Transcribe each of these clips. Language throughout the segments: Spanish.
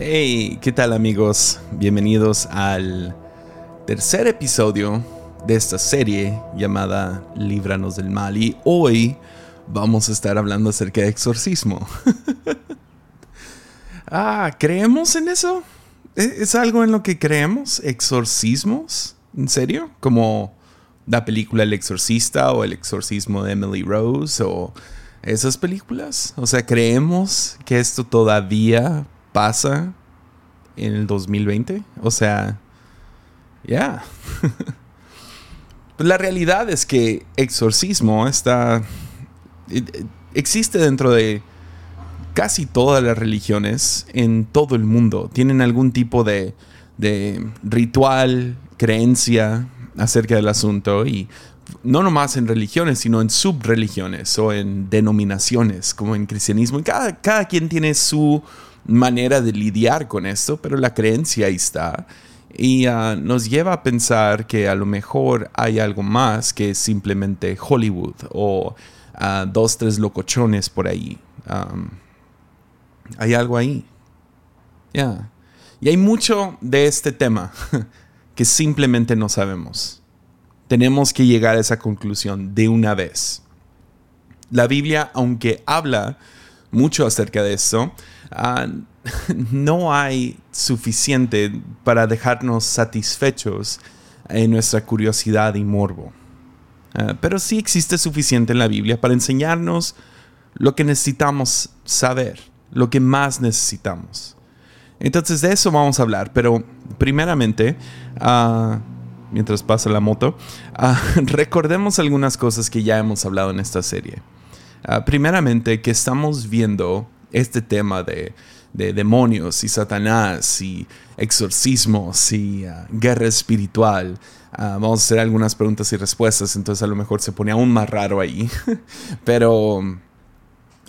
Hey, ¿qué tal amigos? Bienvenidos al tercer episodio de esta serie llamada Líbranos del Mal y hoy vamos a estar hablando acerca de exorcismo. ah, ¿creemos en eso? ¿E-, ¿Es algo en lo que creemos? ¿Exorcismos? ¿En serio? Como la película El Exorcista o El Exorcismo de Emily Rose o esas películas. O sea, creemos que esto todavía pasa en el 2020. O sea, ya. la realidad es que exorcismo está... existe dentro de casi todas las religiones en todo el mundo. Tienen algún tipo de, de ritual, creencia, acerca del asunto y no nomás en religiones, sino en subreligiones o en denominaciones, como en cristianismo. cada, cada quien tiene su manera de lidiar con esto, pero la creencia ahí está. Y ah, nos lleva a pensar que a lo mejor hay algo más que simplemente Hollywood o ah, dos, tres locochones por ahí. hay algo ahí. Ya. Y hay mucho de este tema que simplemente no sabemos. Tenemos que llegar a esa conclusión de una vez. La Biblia, aunque habla mucho acerca de esto, ah, no hay suficiente para dejarnos satisfechos en nuestra curiosidad y morbo. Ah, pero sí existe suficiente en la Biblia para enseñarnos lo que necesitamos saber, lo que más necesitamos. Entonces de eso vamos a hablar, pero primeramente, ah, mientras pasa la moto, recordemos algunas cosas que ya hemos hablado en esta serie. Primeramente, que estamos viendo este tema de, demonios y Satanás y exorcismos y guerra espiritual. vamos a hacer algunas preguntas y respuestas, entonces a lo mejor se pone aún más raro ahí. Pero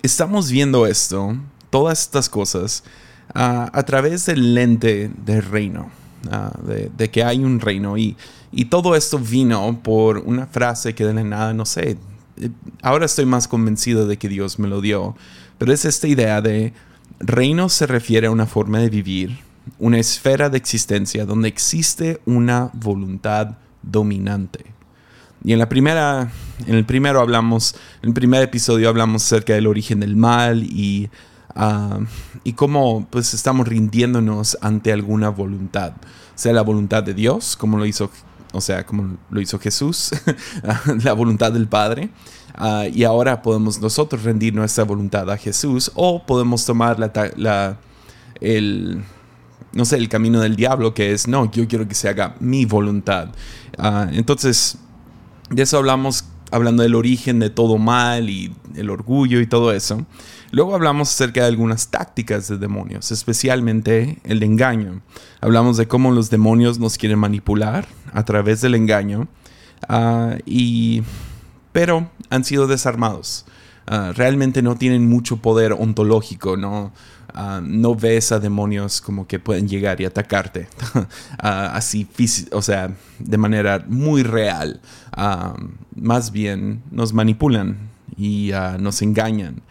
estamos viendo esto, todas estas cosas, a través del lente del reino, de, que hay un reino. Y, y todo esto vino por una frase que de la nada, no sé, eh, ahora estoy más convencido de que Dios me lo dio, pero es esta idea de reino se refiere a una forma de vivir, una esfera de existencia donde existe una voluntad dominante. Y en la primera, en el primero hablamos, en el primer episodio hablamos acerca del origen del mal y Ah, y cómo pues estamos rindiéndonos ante alguna voluntad, sea la voluntad de Dios, como lo hizo, o sea, como lo hizo Jesús, la voluntad del Padre, ah, y ahora podemos nosotros rendir nuestra voluntad a Jesús, o podemos tomar la, el, no sé, el camino del diablo, que es, no, yo quiero que se haga mi voluntad. Ah, entonces, de eso hablamos hablando del origen de todo mal y el orgullo y todo eso. Luego hablamos acerca de algunas tácticas de demonios, especialmente el engaño. Hablamos de cómo los demonios nos quieren manipular a través del engaño, ah, y, pero han sido desarmados. Ah, realmente no tienen mucho poder ontológico, no, Ah, no ves a demonios como que pueden llegar y atacarte ah, así, o sea, de manera muy real. Más bien nos manipulan y nos engañan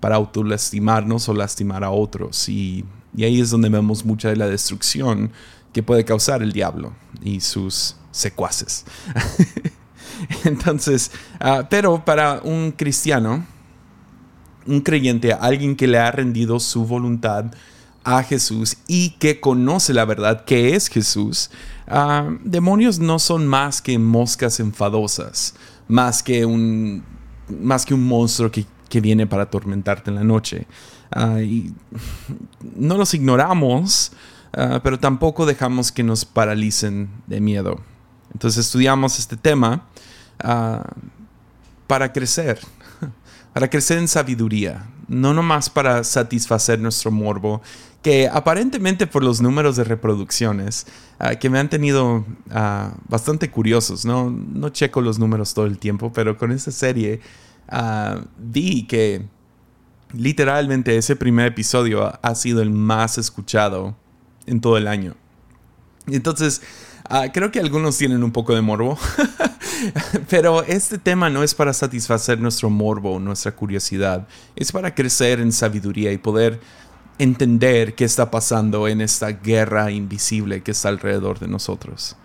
para autolastimarnos o lastimar a otros. Y ahí es donde vemos mucha de la destrucción que puede causar el diablo y sus secuaces. Entonces, pero para un cristiano, un creyente, alguien que le ha rendido su voluntad a Jesús y que conoce la verdad que es Jesús, ah, demonios no son más que moscas enfadosas, más que un, más que un monstruo que, viene para atormentarte en la noche. Ah, no los ignoramos, ah, pero tampoco dejamos que nos paralicen de miedo. Entonces estudiamos este tema para crecer, para crecer en sabiduría, no nomás para satisfacer nuestro morbo, que aparentemente por los números de reproducciones, ah, que me han tenido ah, bastante curiosos, ¿no? no checo los números todo el tiempo, pero con esta serie ah, vi que literalmente ese primer episodio ha sido el más escuchado en todo el año. Entonces, creo que algunos tienen un poco de morbo. Pero este tema no es para satisfacer nuestro morbo, nuestra curiosidad, es para crecer en sabiduría y poder entender qué está pasando en esta guerra invisible que está alrededor de nosotros.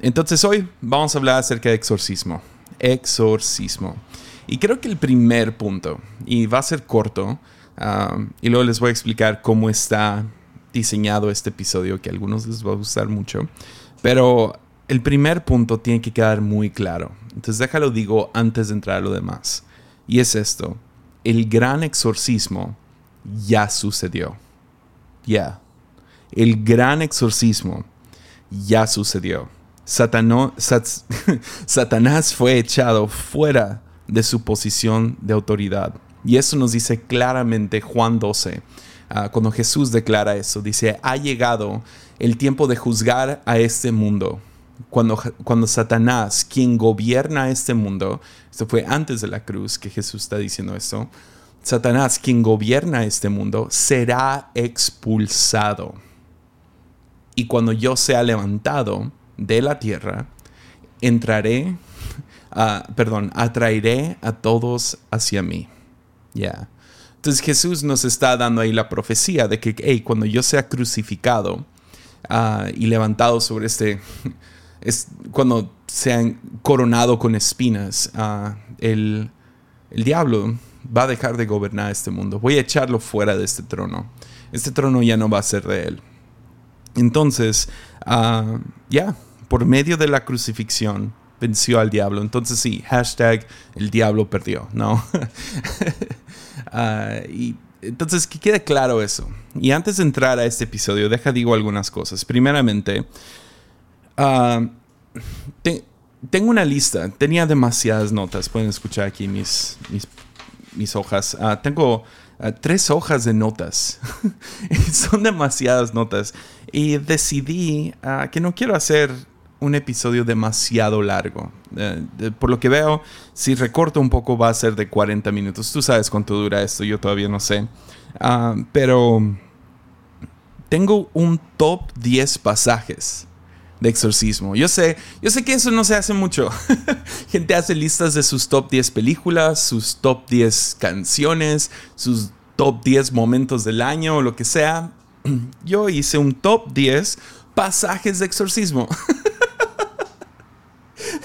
Entonces hoy vamos a hablar acerca de exorcismo. Exorcismo. Y creo que el primer punto, y va a ser corto, um, y luego les voy a explicar cómo está diseñado este episodio, que a algunos les va a gustar mucho, pero el primer punto tiene que quedar muy claro. Entonces déjalo digo antes de entrar a lo demás. Y es esto, el gran exorcismo ya sucedió. Ya. El gran exorcismo ya sucedió. Satanás fue echado fuera de su posición de autoridad. Y eso nos dice claramente Juan 12. Ah, cuando Jesús declara eso, dice, ha llegado el tiempo de juzgar a este mundo. Cuando, cuando Satanás, quien gobierna este mundo, esto fue antes de la cruz que Jesús está diciendo esto, Satanás, quien gobierna este mundo, será expulsado. Y cuando yo sea levantado de la tierra, entraré, perdón, atraeré a todos hacia mí. Ya. Entonces Jesús nos está dando ahí la profecía de que hey, cuando yo sea crucificado ah, y levantado sobre este, es cuando sean coronado con espinas, uh, el, el diablo va a dejar de gobernar este mundo. Voy a echarlo fuera de este trono. Este trono ya no va a ser de él. Entonces, ah, ya, por medio de la crucifixión, venció al diablo. Entonces sí, hashtag el diablo perdió, ¿no? Ah, entonces, que quede claro eso. Y antes de entrar a este episodio, deja digo algunas cosas. Primeramente, uh, tengo una lista, tenía demasiadas notas, pueden escuchar aquí mis, mis hojas. Ah, tengo ah, tres hojas de notas. Son demasiadas notas. Y decidí ah, que no quiero hacer un episodio demasiado largo. Eh, por lo que veo, si recorto un poco va a ser de 40 minutos. Tú sabes cuánto dura esto, yo todavía no sé. pero tengo un top 10 pasajes de exorcismo. Yo sé, yo sé que eso no se hace mucho. Gente hace listas de sus top 10 películas, sus top 10 canciones, sus top 10 momentos del año o lo que sea. Yo hice un top 10 pasajes de exorcismo.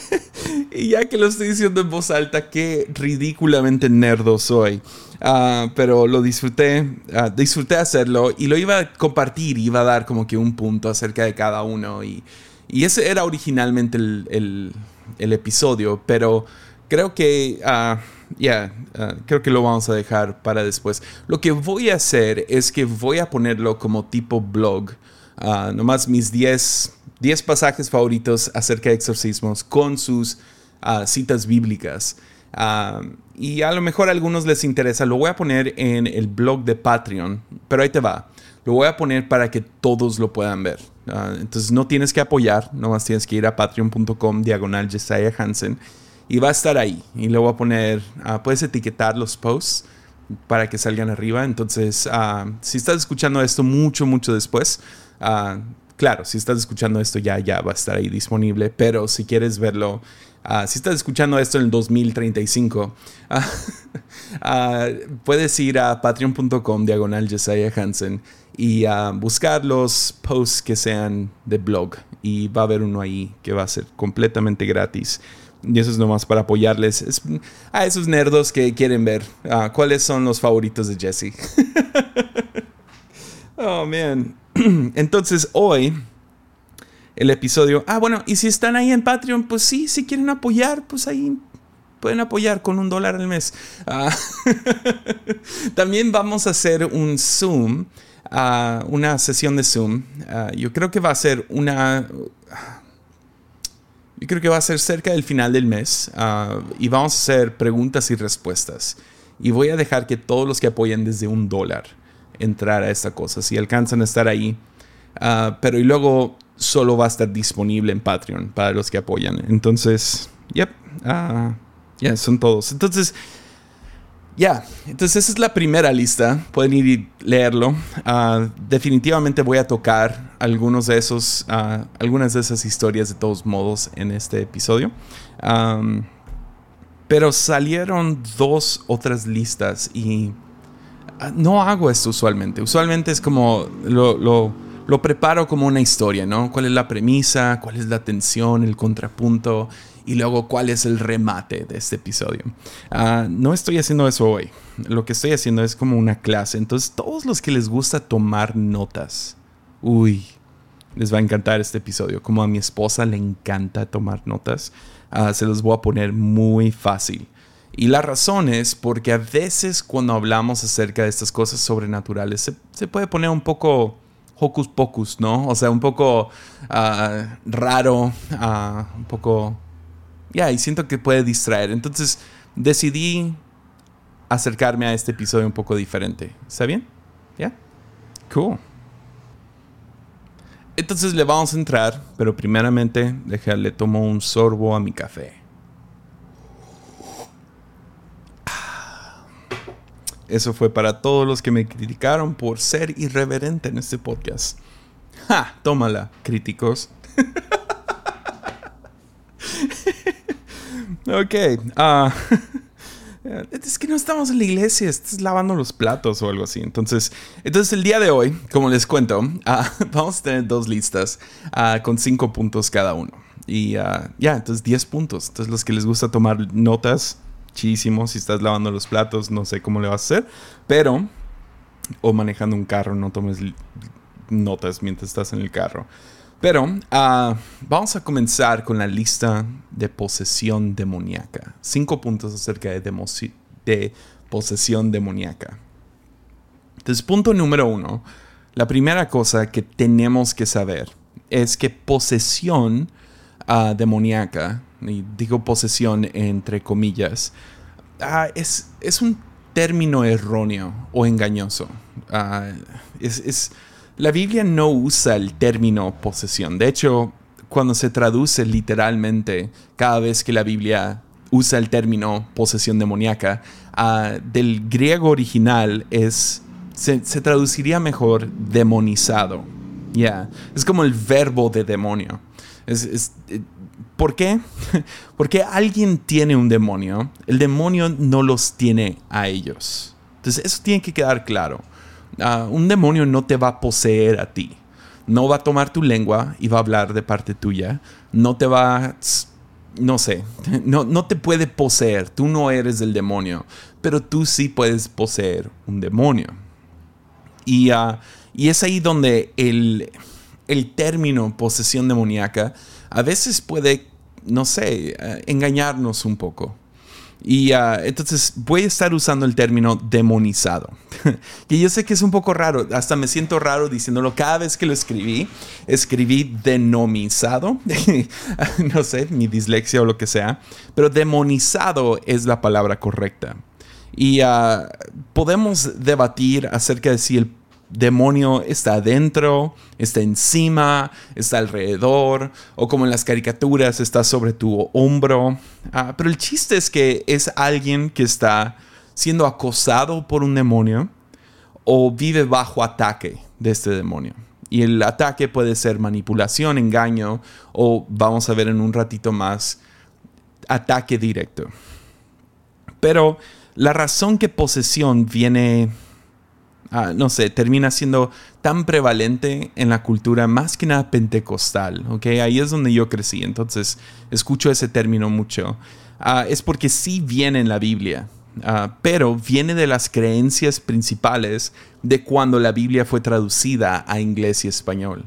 y ya que lo estoy diciendo en voz alta, qué ridículamente nerdo soy. Ah, pero lo disfruté, uh, disfruté hacerlo y lo iba a compartir, iba a dar como que un punto acerca de cada uno y y ese era originalmente el, episodio, pero creo que, ah, ya, ah, creo que lo vamos a dejar para después. Lo que voy a hacer es que voy a ponerlo como tipo blog. Nomás mis 10, 10 pasajes favoritos acerca de exorcismos con sus citas bíblicas. y a lo mejor a algunos les interesa. Lo voy a poner en el blog de Patreon, pero ahí te va. Lo voy a poner para que todos lo puedan ver. Ah, entonces no tienes que apoyar, nomás tienes que ir a patreon.com diagonal Jesiah Hansen y va a estar ahí. Y le voy a poner, ah, puedes etiquetar los posts para que salgan arriba. Entonces, ah, si estás escuchando esto mucho, mucho después, claro, si estás escuchando esto ya, ya va a estar ahí disponible, pero si quieres verlo, si estás escuchando esto en el 2035, puedes ir a patreon.com diagonal Jesiah Hansen y buscar los posts que sean de blog. Y va a haber uno ahí que va a ser completamente gratis. Y eso es nomás para apoyarles a esos nerdos que quieren ver cuáles son los favoritos de Jesse. oh, man. Entonces, hoy, el episodio. Ah, bueno, y si están ahí en Patreon, pues sí, si quieren apoyar, pues ahí pueden apoyar con un dólar al mes. Ah, también vamos a hacer un Zoom una sesión de Zoom. yo creo que va a ser una... Yo creo que va a ser cerca del final del mes y vamos a hacer preguntas y respuestas. Y voy a dejar que todos los que apoyen desde un dólar entrar a esta cosa, si alcanzan a estar ahí. pero y luego solo va a estar disponible en Patreon para los que apoyan. Entonces, yep, ya son todos. Entonces, ya, entonces esa es la primera lista. Pueden ir y leerlo. Ah, definitivamente voy a tocar algunos de esos, ah, algunas de esas historias de todos modos en este episodio. pero salieron dos otras listas y ah, no hago esto usualmente. Usualmente es como lo, lo, preparo como una historia, ¿no? ¿Cuál es la premisa? ¿Cuál es la tensión? ¿El contrapunto? Y luego, ¿cuál es el remate de este episodio? Ah, no estoy haciendo eso hoy. Lo que estoy haciendo es como una clase. Entonces, todos los que les gusta tomar notas, uy, les va a encantar este episodio. Como a mi esposa le encanta tomar notas, ah, se los voy a poner muy fácil. Y la razón es porque a veces cuando hablamos acerca de estas cosas sobrenaturales se, puede poner un poco hocus pocus, ¿no? O sea, un poco ah, raro, uh, un poco... Ya, y siento que puede distraer. Entonces decidí acercarme a este episodio un poco diferente. ¿Está bien? ¿Ya? Cool. Entonces le vamos a entrar, pero primeramente déjale tomo un sorbo a mi café. Eso fue para todos los que me criticaron por ser irreverente en este podcast. ¡Ja! Tómala, críticos. ok. Uh, es que no estamos en la iglesia, estás lavando los platos o algo así. Entonces, entonces el día de hoy, como les cuento, ah, vamos a tener dos listas ah, con cinco puntos cada uno. Y ya, entonces 10 puntos. Entonces los que les gusta tomar notas, chísimo. Si estás lavando los platos, no sé cómo le vas a hacer. Pero, o manejando un carro, no tomes notas mientras estás en el carro. Pero uh, vamos a comenzar con la lista de posesión demoníaca. Cinco puntos acerca de, posesión demoníaca. Entonces, punto número uno. La primera cosa que tenemos que saber es que posesión uh, demoníaca, y digo posesión entre comillas, uh, es, es, un término erróneo o engañoso. es, es la Biblia no usa el término posesión. De hecho, cuando se traduce literalmente, cada vez que la Biblia usa el término posesión demoníaca, ah, del griego original es, se, traduciría mejor demonizado. Es como el verbo de demonio. Es, eh, ¿Por qué? Porque alguien tiene un demonio, el demonio no los tiene a ellos. Entonces eso tiene que quedar claro. Ah, un demonio no te va a poseer a ti. No va a tomar tu lengua y va a hablar de parte tuya. No te va, no sé, no, no te puede poseer. Tú no eres el demonio, pero tú sí puedes poseer un demonio. Y, ah, y es ahí donde el, el término posesión demoníaca a veces puede, no sé, eh, engañarnos un poco. Y ah, entonces voy a estar usando el término demonizado. que yo sé que es un poco raro, hasta me siento raro diciéndolo cada vez que lo escribí. Escribí denomizado, no sé, mi dislexia o lo que sea, pero demonizado es la palabra correcta. Y ah, podemos debatir acerca de si el demonio está adentro, está encima, está alrededor, o como en las caricaturas, está sobre tu hombro. Ah, pero el chiste es que es alguien que está siendo acosado por un demonio o vive bajo ataque de este demonio. Y el ataque puede ser manipulación, engaño o vamos a ver en un ratito más, ataque directo. Pero la razón que posesión viene Ah, no sé, termina siendo tan prevalente en la cultura más que nada pentecostal, ¿ok? Ahí es donde yo crecí, entonces escucho ese término mucho. Ah, es porque sí viene en la Biblia, ah, pero viene de las creencias principales de cuando la Biblia fue traducida a inglés y español.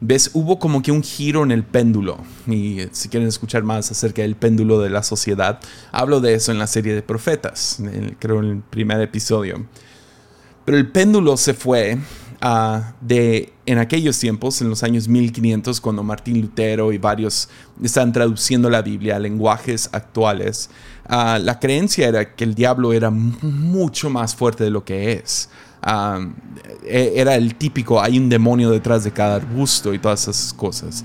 ¿Ves? Hubo como que un giro en el péndulo. Y si quieren escuchar más acerca del péndulo de la sociedad, hablo de eso en la serie de profetas, creo en el primer episodio. Pero el péndulo se fue uh, de en aquellos tiempos, en los años 1500, cuando Martín Lutero y varios estaban traduciendo la Biblia a lenguajes actuales, uh, la creencia era que el diablo era mucho más fuerte de lo que es. Uh, era el típico, hay un demonio detrás de cada arbusto y todas esas cosas.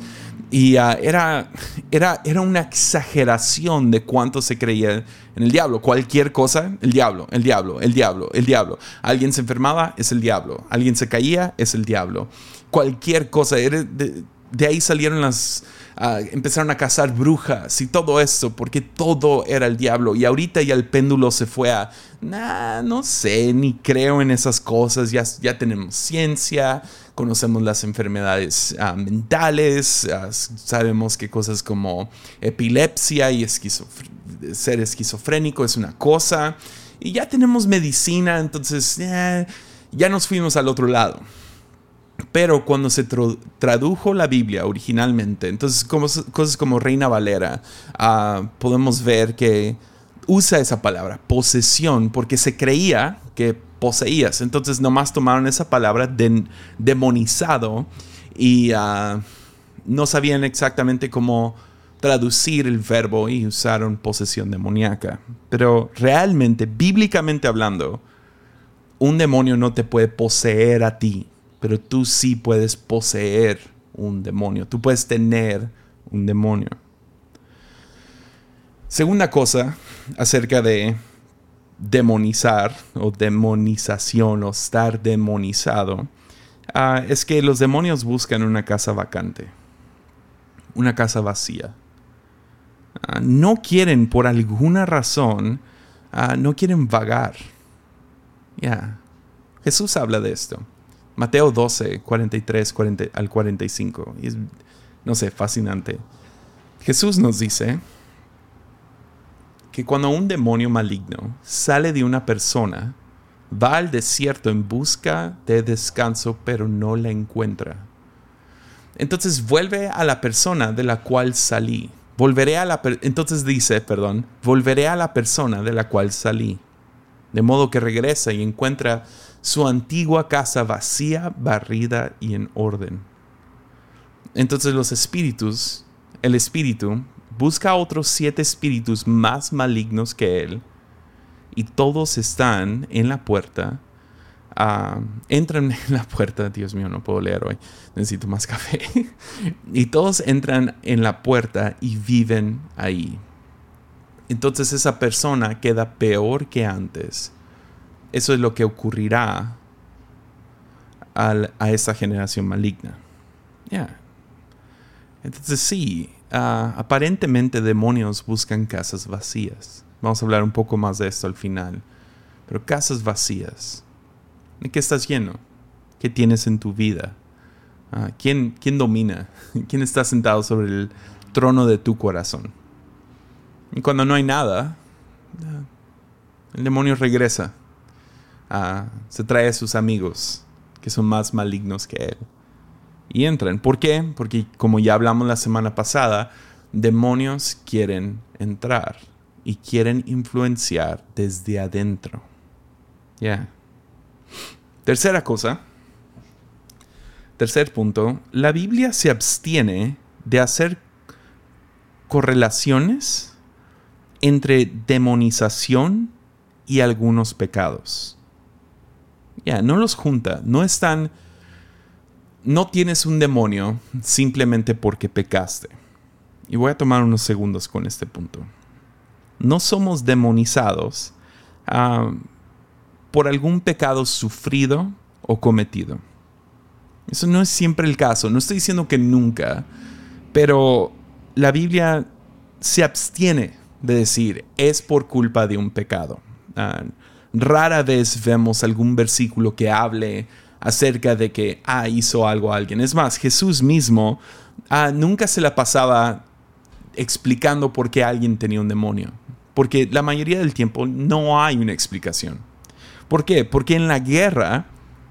Y ah, era, era, era una exageración de cuánto se creía en el diablo. Cualquier cosa, el diablo, el diablo, el diablo, el diablo. Alguien se enfermaba, es el diablo. Alguien se caía, es el diablo. Cualquier cosa. de ahí salieron las, empezaron a cazar brujas y todo esto, porque todo era el diablo. Y ahorita ya el péndulo se fue a, nah, no sé, ni creo en esas cosas, ya, ya tenemos ciencia, conocemos las enfermedades ah, mentales, ah, sabemos que cosas como epilepsia y ser esquizofrénico es una cosa, y ya tenemos medicina, entonces ya nos fuimos al otro lado. Pero cuando se tradujo la Biblia originalmente, entonces cosas como Reina Valera, ah, podemos ver que usa esa palabra, posesión, porque se creía que poseías. Entonces nomás tomaron esa palabra de, demonizado y ah, no sabían exactamente cómo traducir el verbo y usaron posesión demoníaca. Pero realmente, bíblicamente hablando, un demonio no te puede poseer a ti pero tú sí puedes poseer un demonio, tú puedes tener un demonio. Segunda cosa acerca de demonizar o demonización o estar demonizado, ah, es que los demonios buscan una casa vacante, una casa vacía. Ah, no quieren, por alguna razón, ah, no quieren vagar. Ya. Jesús habla de esto. Mateo 12, 43 al 45. Y es, no sé, fascinante. Jesús nos dice que cuando un demonio maligno sale de una persona, va al desierto en busca de descanso, pero no la encuentra. Entonces vuelve a la persona de la cual salí. Volveré a la entonces dice, perdón, volveré a la persona de la cual salí. De modo que regresa y encuentra su antigua casa vacía, barrida y en orden. Entonces los espíritus, el espíritu, busca otros siete espíritus más malignos que él, y todos están en la puerta. Ah, entran en la puerta, Dios mío, no puedo leer hoy, necesito más café. y todos entran en la puerta y viven ahí. Entonces esa persona queda peor que antes eso es lo que ocurrirá a esa generación maligna. Entonces sí, ah, aparentemente demonios buscan casas vacías. Vamos a hablar un poco más de esto al final. Pero casas vacías. ¿De qué estás lleno? ¿Qué tienes en tu vida? Ah, ¿quién, ¿Quién domina? ¿Quién está sentado sobre el trono de tu corazón? Y cuando no hay nada, ah, el demonio regresa se trae a sus amigos que son más malignos que él. Y entran. ¿Por qué? Porque como ya hablamos la semana pasada, demonios quieren entrar y quieren influenciar desde adentro. Ya. Tercera cosa. Tercer punto. La Biblia se abstiene de hacer correlaciones entre demonización y algunos pecados. Ya, no los junta. No están. No tienes un demonio simplemente porque pecaste. Y voy a tomar unos segundos con este punto. No somos demonizados ah, por algún pecado sufrido o cometido. Eso no es siempre el caso. No estoy diciendo que nunca. Pero la Biblia se abstiene de decir es por culpa de un pecado. Ah, rara vez vemos algún versículo que hable acerca de que, ah, hizo algo a alguien. Es más, Jesús mismo ah, nunca se la pasaba explicando por qué alguien tenía un demonio. Porque la mayoría del tiempo no hay una explicación. ¿Por qué? Porque en la guerra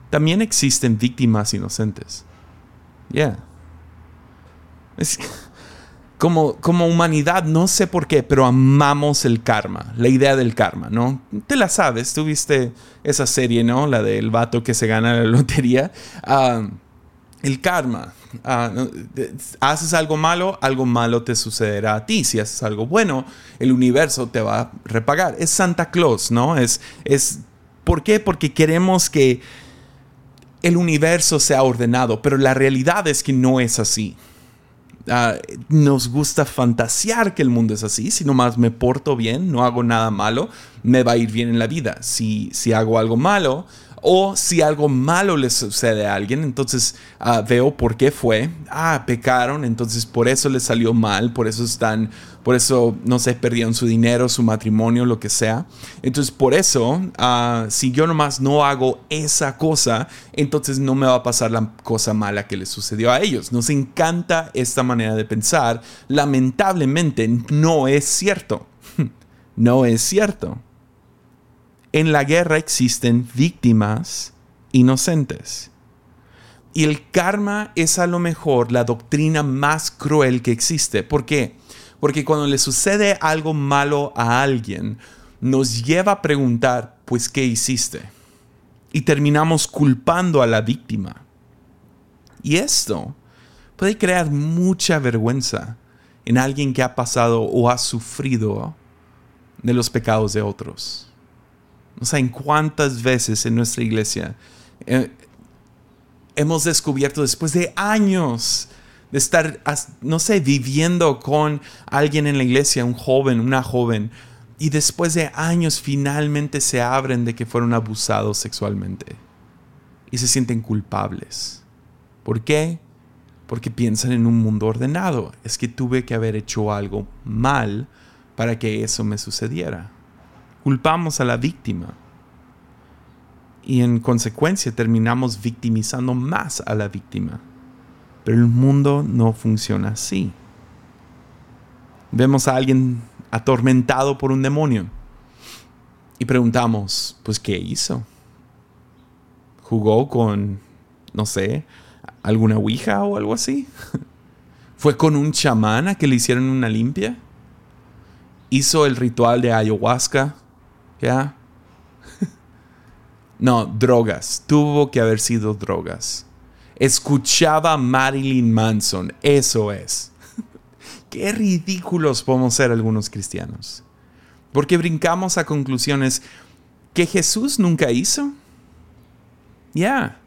también existen víctimas inocentes. Ya. Como, humanidad, no sé por qué, pero amamos el karma, la idea del karma, ¿no? Te la sabes, tuviste esa serie, ¿no? La del vato que se gana la lotería. Ah, el karma. Ah, haces algo malo, algo malo te sucederá a ti. Si haces algo bueno, el universo te va a repagar. Es Santa Claus, ¿no? Es, es, ¿Por qué? Porque queremos que el universo sea ordenado, pero la realidad es que no es así. Ah, nos gusta fantasear que el mundo es así. Si nomás me porto bien, no hago nada malo, me va a ir bien en la vida. Si, si hago algo malo, O si algo malo le sucede a alguien, entonces ah, veo por qué fue. Ah, pecaron, entonces por eso les salió mal, por eso están, por eso, no sé, perdieron su dinero, su matrimonio, lo que sea. Entonces por eso, ah, si yo nomás no hago esa cosa, entonces no me va a pasar la cosa mala que les sucedió a ellos. Nos encanta esta manera de pensar. Lamentablemente no es cierto. no es cierto en la guerra existen víctimas inocentes. Y el karma es a lo mejor la doctrina más cruel que existe. ¿Por qué? Porque cuando le sucede algo malo a alguien, nos lleva a preguntar, pues, ¿qué hiciste? Y terminamos culpando a la víctima. Y esto puede crear mucha vergüenza en alguien que ha pasado o ha sufrido de los pecados de otros. No sé en cuántas veces en nuestra iglesia eh, hemos descubierto después de años de estar, no sé, viviendo con alguien en la iglesia, un joven, una joven, y después de años finalmente se abren de que fueron abusados sexualmente y se sienten culpables. ¿Por qué? Porque piensan en un mundo ordenado. Es que tuve que haber hecho algo mal para que eso me sucediera culpamos a la víctima y en consecuencia terminamos victimizando más a la víctima. Pero el mundo no funciona así. Vemos a alguien atormentado por un demonio y preguntamos, pues, ¿qué hizo? ¿Jugó con, no sé, alguna ouija o algo así? ¿Fue con un chamán a que le hicieron una limpia? ¿Hizo el ritual de ayahuasca ¿Ya? no, drogas. Tuvo que haber sido drogas. Escuchaba a Marilyn Manson. Eso es. Qué ridículos podemos ser algunos cristianos. Porque brincamos a conclusiones que Jesús nunca hizo. Ya.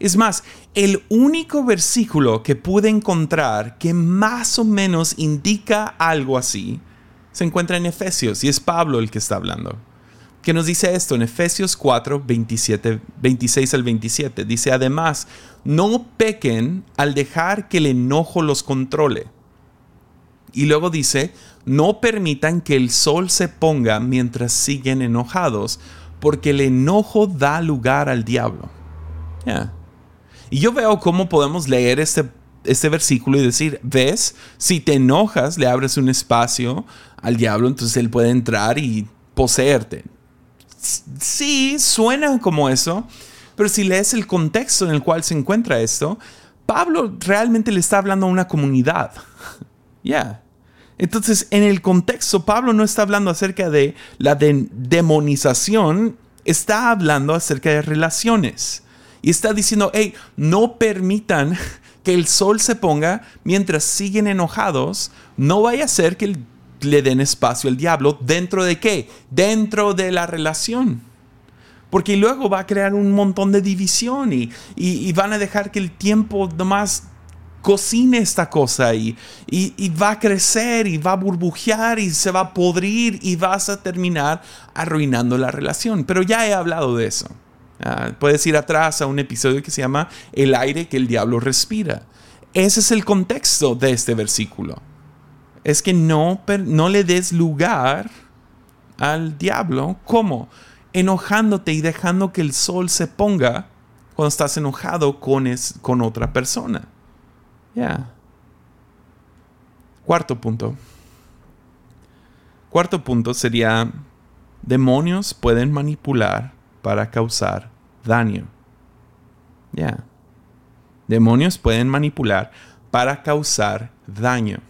Es más, el único versículo que pude encontrar que más o menos indica algo así se encuentra en Efesios y es Pablo el que está hablando que nos dice esto en Efesios 4, 27, 26 al 27. Dice, además, no pequen al dejar que el enojo los controle. Y luego dice, no permitan que el sol se ponga mientras siguen enojados, porque el enojo da lugar al diablo. Y yo veo cómo podemos leer este, este versículo y decir, ves, si te enojas, le abres un espacio al diablo, entonces él puede entrar y poseerte sí, suena como eso, pero si lees el contexto en el cual se encuentra esto, Pablo realmente le está hablando a una comunidad. Ya. Entonces, en el contexto, Pablo no está hablando acerca de la demonización, está hablando acerca de relaciones. Y está diciendo, hey, no permitan que el sol se ponga mientras siguen enojados. No vaya a ser que el le den espacio al diablo. ¿Dentro de qué? Dentro de la relación. Porque luego va a crear un montón de división y, y, van a dejar que el tiempo nomás cocine esta cosa y, y, va a crecer y va a burbujear y se va a podrir y vas a terminar arruinando la relación. Pero ya he hablado de eso. Ah, puedes ir atrás a un episodio que se llama El aire que el diablo respira. Ese es el contexto de este versículo es que no, no le des lugar al diablo. ¿Cómo? Enojándote y dejando que el sol se ponga cuando estás enojado con, con otra persona. Ya. Cuarto punto. Cuarto punto sería, demonios pueden manipular para causar daño. Ya. Demonios pueden manipular para causar daño.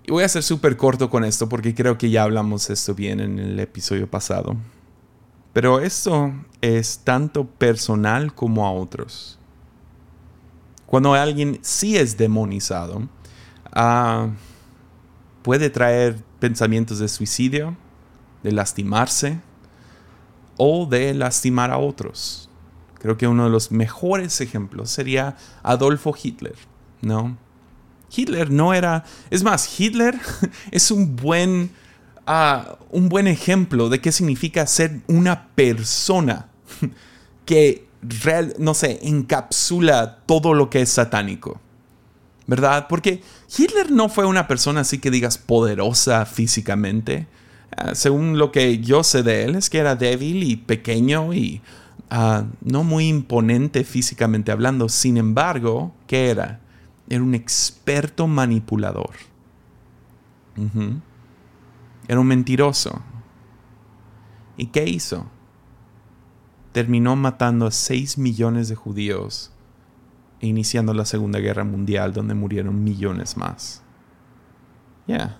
Y voy a ser súper corto con esto porque creo que ya hablamos esto bien en el episodio pasado. Pero esto es tanto personal como a otros. Cuando alguien sí es demonizado, ah, puede traer pensamientos de suicidio, de lastimarse o de lastimar a otros. Creo que uno de los mejores ejemplos sería Adolfo Hitler, ¿no? Hitler no era... Es más, Hitler es un buen ah, un buen ejemplo de qué significa ser una persona que, real, no sé, encapsula todo lo que es satánico. ¿Verdad? Porque Hitler no fue una persona así que digas poderosa físicamente. Ah, según lo que yo sé de él, es que era débil y pequeño y ah, no muy imponente físicamente hablando. Sin embargo, ¿qué era? Era un experto manipulador. Era un mentiroso. ¿Y qué hizo? Terminó matando a 6 millones de judíos e iniciando la Segunda Guerra Mundial donde murieron millones más. Ya.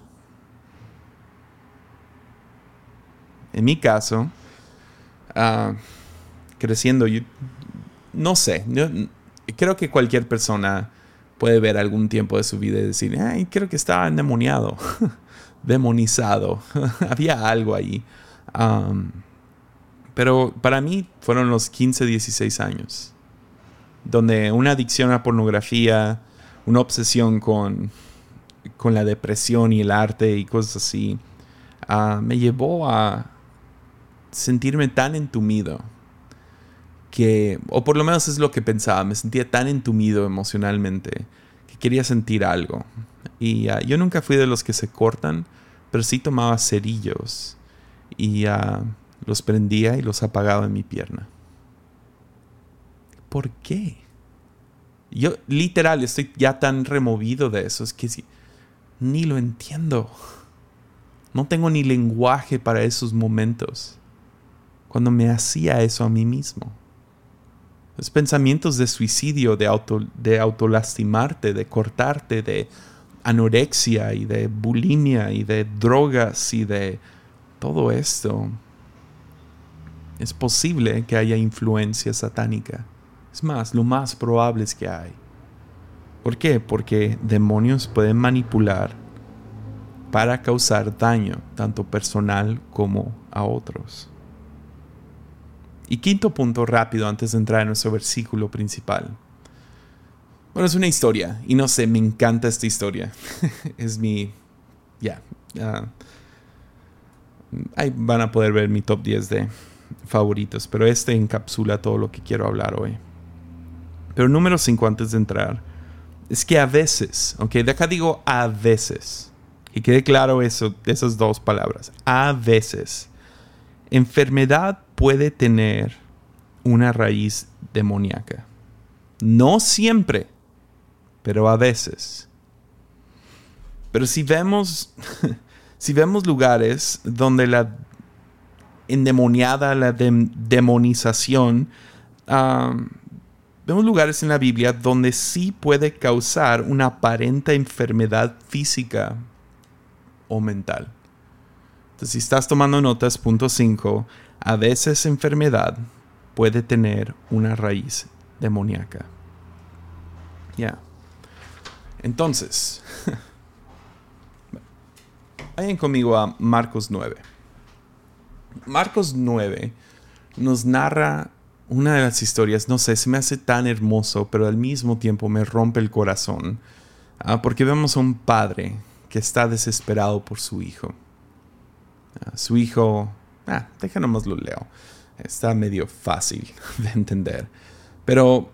En mi caso, ah, creciendo, yo no sé, creo que cualquier persona puede ver algún tiempo de su vida y decir, ay, creo que estaba endemoniado, demonizado, había algo ahí. pero para mí fueron los 15, 16 años, donde una adicción a pornografía, una obsesión con, con la depresión y el arte y cosas así, ah, me llevó a, sentirme tan entumido que, o por lo menos es lo que pensaba, me sentía tan entumido emocionalmente que quería sentir algo. Y ah, yo nunca fui de los que se cortan, pero sí tomaba cerillos y uh, los prendía y los apagaba en mi pierna. ¿Por qué? Yo literal estoy ya tan removido de eso, es que ni lo entiendo. No tengo ni lenguaje para esos momentos cuando me hacía eso a mí mismo. Los pensamientos de suicidio, de, auto, de autolastimarte, de cortarte, de anorexia y de bulimia y de drogas y de todo esto. Es posible que haya influencia satánica. Es más, lo más probable es que hay. ¿Por qué? Porque demonios pueden manipular para causar daño, tanto personal como a otros. Y quinto punto rápido antes de entrar en nuestro versículo principal. Bueno, es una historia y no sé, me encanta esta historia. es mi... Ya. ahí van a poder ver mi top 10 de favoritos, pero este encapsula todo lo que quiero hablar hoy. Pero número 5 antes de entrar, es que a veces, ok, de acá digo a veces, y quede claro eso, esas dos palabras, a veces, enfermedad puede tener una raíz demoníaca. No siempre, pero a veces. Pero si vemos, si vemos lugares donde la endemoniada, la demonización, vemos lugares en la Biblia donde sí puede causar una aparente enfermedad física o mental. Entonces, si estás tomando notas, punto 5, a veces enfermedad puede tener una raíz demoníaca. Ya. Entonces, vayan conmigo a Marcos 9. Marcos 9 nos narra una de las historias, no sé, se me hace tan hermoso, pero al mismo tiempo me rompe el corazón, ah, porque vemos a un padre que está desesperado por su hijo. Ah, su hijo Ah, deja nomás lo leo. Está medio fácil de entender. Pero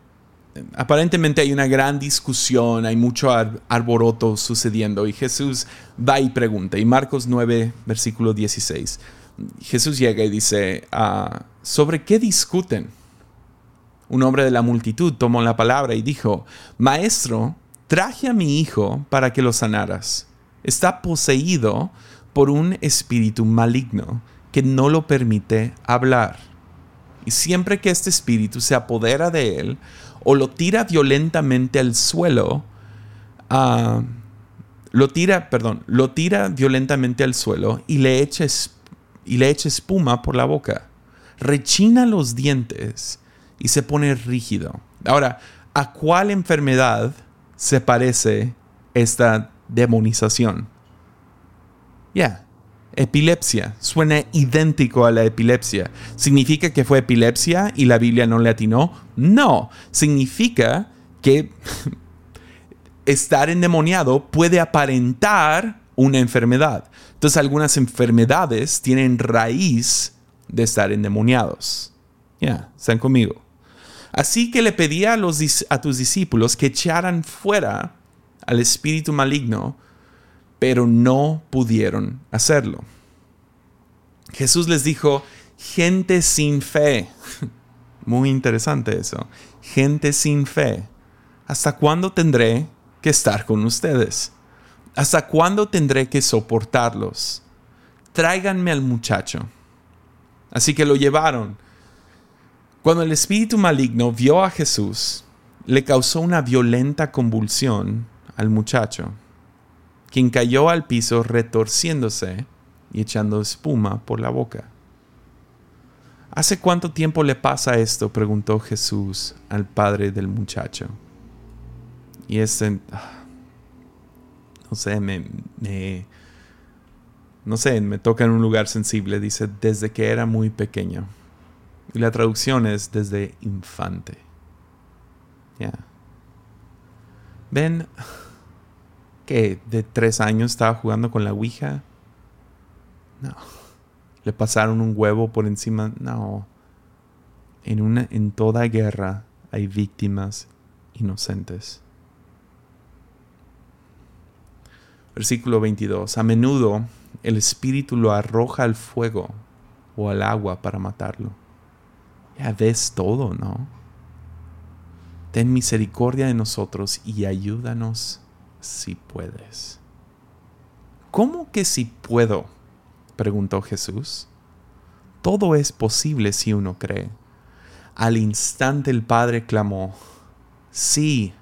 eh, aparentemente hay una gran discusión, hay mucho arboroto sucediendo y Jesús va y pregunta. Y Marcos 9, versículo 16. Jesús llega y dice, ah, ¿sobre qué discuten? Un hombre de la multitud tomó la palabra y dijo, Maestro, traje a mi hijo para que lo sanaras. Está poseído por un espíritu maligno que no lo permite hablar. Y siempre que este espíritu se apodera de él o lo tira violentamente al suelo, ah, lo tira, perdón, lo tira violentamente al suelo y le echa, y le echa espuma por la boca. Rechina los dientes y se pone rígido. Ahora, ¿a cuál enfermedad se parece esta demonización? Ya, epilepsia. Suena idéntico a la epilepsia. ¿Significa que fue epilepsia y la Biblia no le atinó? No. Significa que estar endemoniado puede aparentar una enfermedad. Entonces algunas enfermedades tienen raíz de estar endemoniados. Ya, están conmigo. Así que le pedía a, tus discípulos que echaran fuera al espíritu maligno, pero no pudieron hacerlo. Jesús les dijo, gente sin fe. Muy interesante eso. Gente sin fe. ¿Hasta cuándo tendré que estar con ustedes? ¿Hasta cuándo tendré que soportarlos? Tráiganme al muchacho. Así que lo llevaron. Cuando el espíritu maligno vio a Jesús, le causó una violenta convulsión al muchacho, quien cayó al piso retorciéndose y echando espuma por la boca. ¿Hace cuánto tiempo le pasa esto? preguntó Jesús al padre del muchacho. Y este, no sé, me, no sé, me toca en un lugar sensible. Dice, desde que era muy pequeño. Y la traducción es desde infante. Ya. Ven, que de tres años estaba jugando con la Ouija. No. Le pasaron un huevo por encima. No. En, una, en toda guerra hay víctimas inocentes. Versículo 22. A menudo el espíritu lo arroja al fuego o al agua para matarlo. Ya ves todo, ¿no? Ten misericordia de nosotros y ayúdanos si puedes. ¿Cómo que si puedo? preguntó Jesús. Todo es posible si uno cree. Al instante el Padre clamó, sí,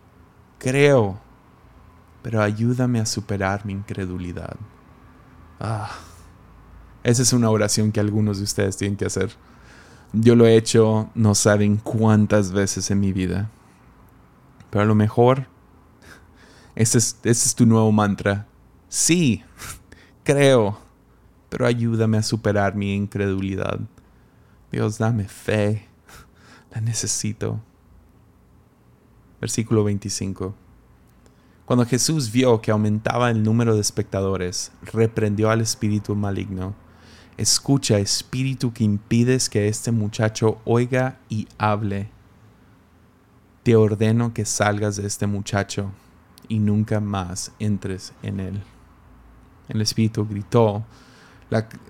creo, pero ayúdame a superar mi incredulidad. Ah, esa es una oración que algunos de ustedes tienen que hacer. Yo lo he hecho no saben cuántas veces en mi vida. Pero a lo mejor ese es, tu nuevo mantra. Sí, creo, pero ayúdame a superar mi incredulidad. Dios, dame fe. La necesito. Versículo 25. Cuando Jesús vio que aumentaba el número de espectadores, reprendió al espíritu maligno Escucha, espíritu que impides que este muchacho oiga y hable. Te ordeno que salgas de este muchacho y nunca más entres en él. El espíritu gritó,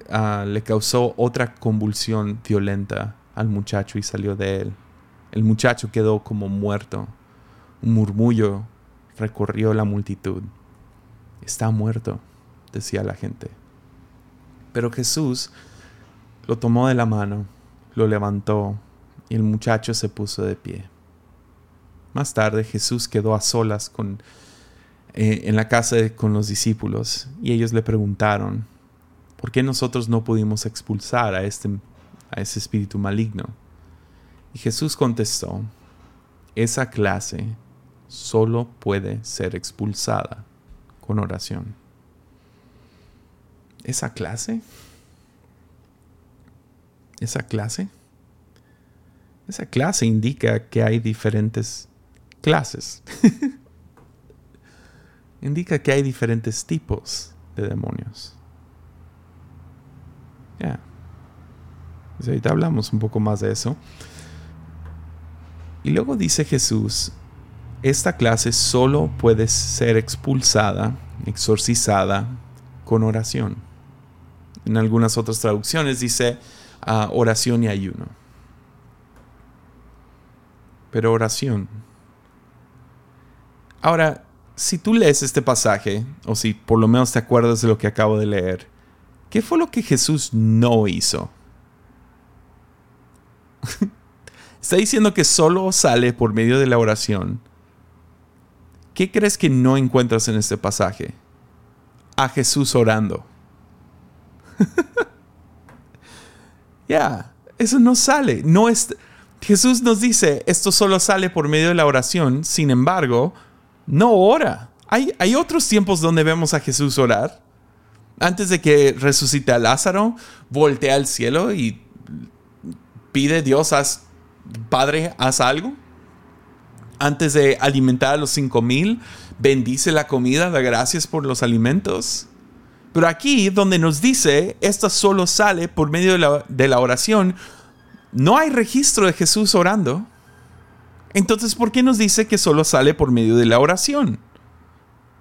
ah, le causó otra convulsión violenta al muchacho y salió de él. El muchacho quedó como muerto. Un murmullo recorrió la multitud. Está muerto, decía la gente. Pero Jesús lo tomó de la mano, lo levantó y el muchacho se puso de pie. Más tarde Jesús quedó a solas con, eh, en la casa con los discípulos y ellos le preguntaron, ¿por qué nosotros no pudimos expulsar a, este, a ese espíritu maligno? Y Jesús contestó, esa clase solo puede ser expulsada con oración esa clase, esa clase, esa clase indica que hay diferentes clases. indica que hay diferentes tipos de demonios. Ya. Pues ahorita hablamos un poco más de eso. Y luego dice Jesús, esta clase solo puede ser expulsada, exorcizada con oración. En algunas otras traducciones dice ah, oración y ayuno. Pero oración. Ahora, si tú lees este pasaje, o si por lo menos te acuerdas de lo que acabo de leer, ¿qué fue lo que Jesús no hizo? Está diciendo que solo sale por medio de la oración. ¿Qué crees que no encuentras en este pasaje? A Jesús orando. ya, eso no sale. No es, Jesús nos dice, esto solo sale por medio de la oración, sin embargo, no ora. Hay, hay otros tiempos donde vemos a Jesús orar. Antes de que resucite a Lázaro, voltea al cielo y pide Dios, haz, Padre, haz algo. Antes de alimentar a los cinco mil, bendice la comida, da gracias por los alimentos. Pero aquí, donde nos dice, esto solo sale por medio de la, de la oración, no hay registro de Jesús orando. Entonces, ¿por qué nos dice que solo sale por medio de la oración?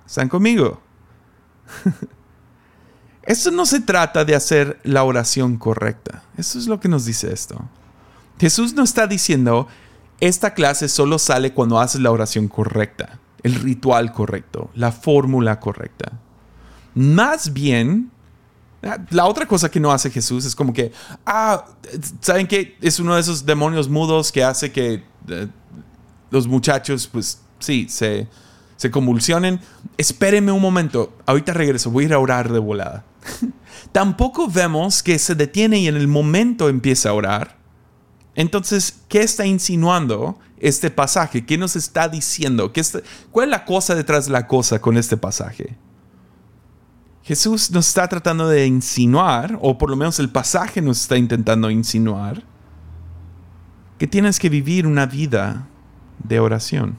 ¿Están conmigo? Esto no se trata de hacer la oración correcta. Eso es lo que nos dice esto. Jesús no está diciendo, esta clase solo sale cuando haces la oración correcta, el ritual correcto, la fórmula correcta. Más bien, la otra cosa que no hace Jesús es como que, ah, ¿saben qué? Es uno de esos demonios mudos que hace que eh, los muchachos, pues sí, se, se convulsionen. Espérenme un momento, ahorita regreso, voy a ir a orar de volada. Tampoco vemos que se detiene y en el momento empieza a orar. Entonces, ¿qué está insinuando este pasaje? ¿Qué nos está diciendo? ¿Qué ¿Cuál es la cosa detrás de la cosa con este pasaje? Jesús nos está tratando de insinuar, o por lo menos el pasaje nos está intentando insinuar, que tienes que vivir una vida de oración.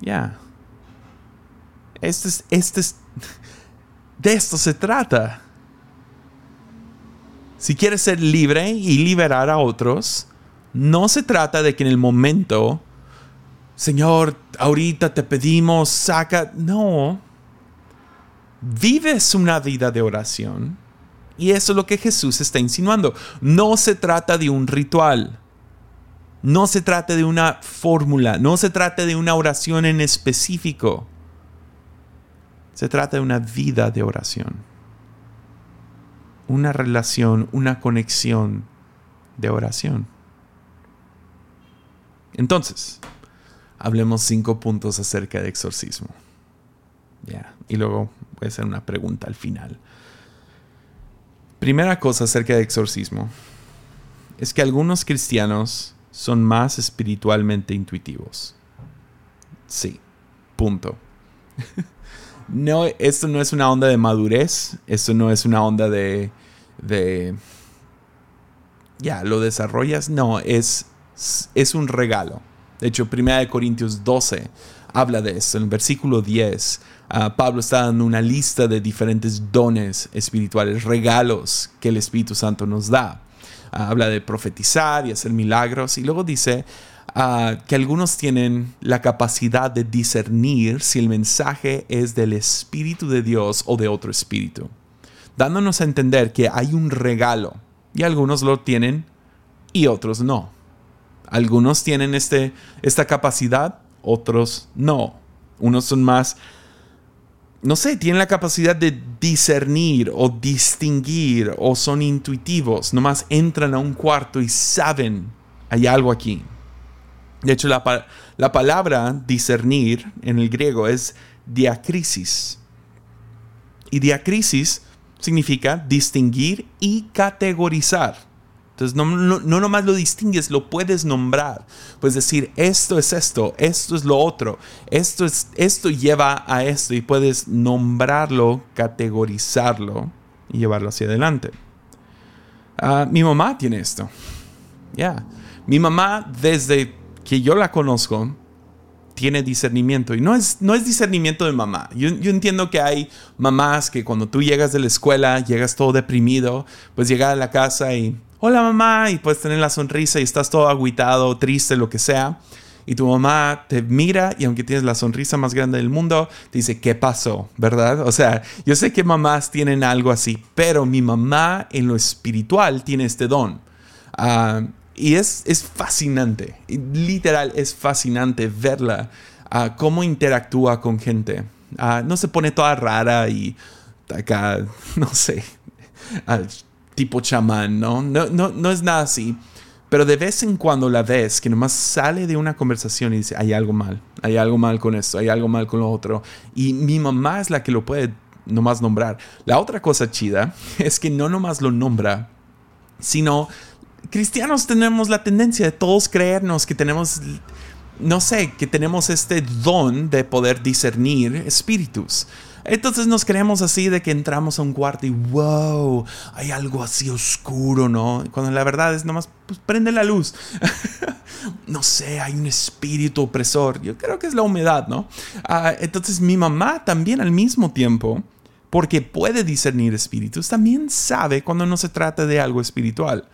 Ya. Este es, este es, de esto se trata. Si quieres ser libre y liberar a otros, no se trata de que en el momento, Señor, ahorita te pedimos, saca. No. Vives una vida de oración. Y eso es lo que Jesús está insinuando. No se trata de un ritual. No se trata de una fórmula. No se trata de una oración en específico. Se trata de una vida de oración. Una relación, una conexión de oración. Entonces, hablemos cinco puntos acerca de exorcismo. Ya, y luego voy a hacer una pregunta al final. Primera cosa acerca de exorcismo es que algunos cristianos son más espiritualmente intuitivos. Sí, punto. no, esto no es una onda de madurez, esto no es una onda de... de ya, lo desarrollas, no, es, es un regalo. De hecho, 1 Corintios 12 habla de esto. En el versículo 10, ah, Pablo está dando una lista de diferentes dones espirituales, regalos que el Espíritu Santo nos da. Ah, habla de profetizar y hacer milagros. Y luego dice Ah, que algunos tienen la capacidad de discernir si el mensaje es del Espíritu de Dios o de otro espíritu, dándonos a entender que hay un regalo y algunos lo tienen y otros no. Algunos tienen este, esta capacidad, otros no. Unos son más, no sé, tienen la capacidad de discernir o distinguir o son intuitivos, nomás entran a un cuarto y saben, hay algo aquí. De hecho, la, palabra discernir en el griego es diacrisis. Y diacrisis significa distinguir y categorizar. Entonces, no, no, no, nomás lo distingues, lo puedes nombrar. Puedes decir, esto es esto, esto es lo otro, esto, es, esto lleva a esto y puedes nombrarlo, categorizarlo y llevarlo hacia adelante. Ah, mi mamá tiene esto. Ya. Mi mamá desde que yo la conozco, tiene discernimiento. Y no es, no es discernimiento de mamá. Yo, entiendo que hay mamás que cuando tú llegas de la escuela, llegas todo deprimido, pues llegar a la casa y, hola mamá, y puedes tener la sonrisa y estás todo aguitado, triste, lo que sea. Y tu mamá te mira y aunque tienes la sonrisa más grande del mundo, te dice, ¿qué pasó? ¿Verdad? O sea, yo sé que mamás tienen algo así, pero mi mamá en lo espiritual tiene este don. Uh, y es, es fascinante, literal, es fascinante verla, uh, cómo interactúa con gente. Uh, no se pone toda rara y acá, no sé, tipo chamán, ¿no? No, ¿no? no es nada así. Pero de vez en cuando la ves que nomás sale de una conversación y dice, hay algo mal, hay algo mal con esto, hay algo mal con lo otro. Y mi mamá es la que lo puede nomás nombrar. La otra cosa chida es que no nomás lo nombra, sino cristianos tenemos la tendencia de todos creernos que tenemos, no sé, que tenemos este don de poder discernir espíritus. Entonces nos creemos así de que entramos a un cuarto y wow, hay algo así oscuro, ¿no? Cuando la verdad es nomás, pues prende la luz. no sé, hay un espíritu opresor. Yo creo que es la humedad, ¿no? Ah, entonces mi mamá también al mismo tiempo, porque puede discernir espíritus, también sabe cuando no se trata de algo espiritual.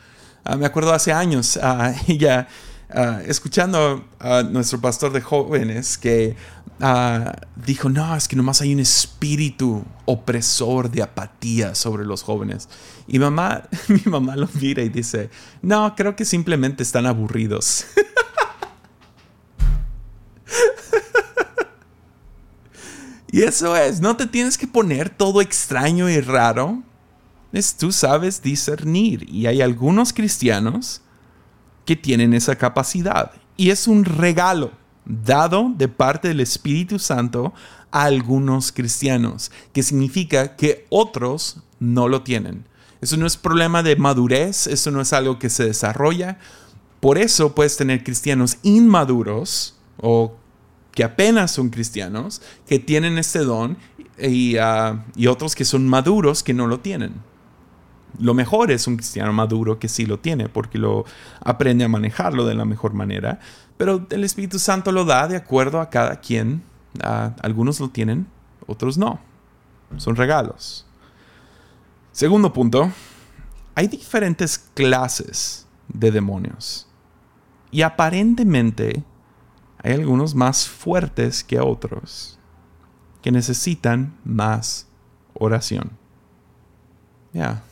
Ah, me acuerdo hace años, ella Ah, escuchando a nuestro pastor de jóvenes que ah, dijo, no, es que nomás hay un espíritu opresor de apatía sobre los jóvenes. Y mamá, mi mamá lo mira y dice, no, creo que simplemente están aburridos. y eso es, no te tienes que poner todo extraño y raro. Es, tú sabes discernir. Y hay algunos cristianos que tienen esa capacidad. Y es un regalo dado de parte del Espíritu Santo a algunos cristianos, que significa que otros no lo tienen. Eso no es problema de madurez, eso no es algo que se desarrolla. Por eso puedes tener cristianos inmaduros o que apenas son cristianos, que tienen este don y, ah, y otros que son maduros que no lo tienen. Lo mejor es un cristiano maduro que sí lo tiene, porque lo aprende a manejarlo de la mejor manera. Pero el Espíritu Santo lo da de acuerdo a cada quien. algunos lo tienen, otros no. Son regalos. Segundo punto, hay diferentes clases de demonios. Y aparentemente hay algunos más fuertes que otros, que necesitan más oración. Ya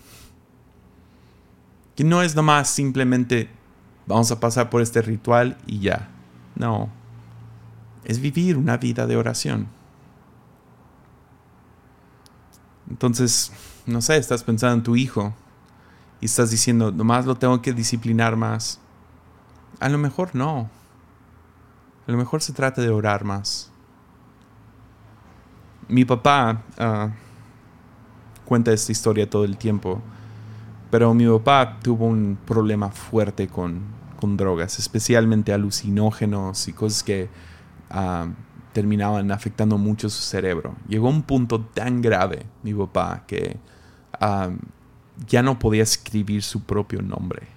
que no es nomás simplemente vamos a pasar por este ritual y ya. No, es vivir una vida de oración. Entonces, no sé, estás pensando en tu hijo y estás diciendo, nomás lo tengo que disciplinar más. A lo mejor no. A lo mejor se trata de orar más. Mi papá ah, cuenta esta historia todo el tiempo pero mi papá tuvo un problema fuerte con, drogas, especialmente alucinógenos y cosas que ah, terminaban afectando mucho su cerebro. Llegó a un punto tan grave, mi papá, que ah, ya no podía escribir su propio nombre.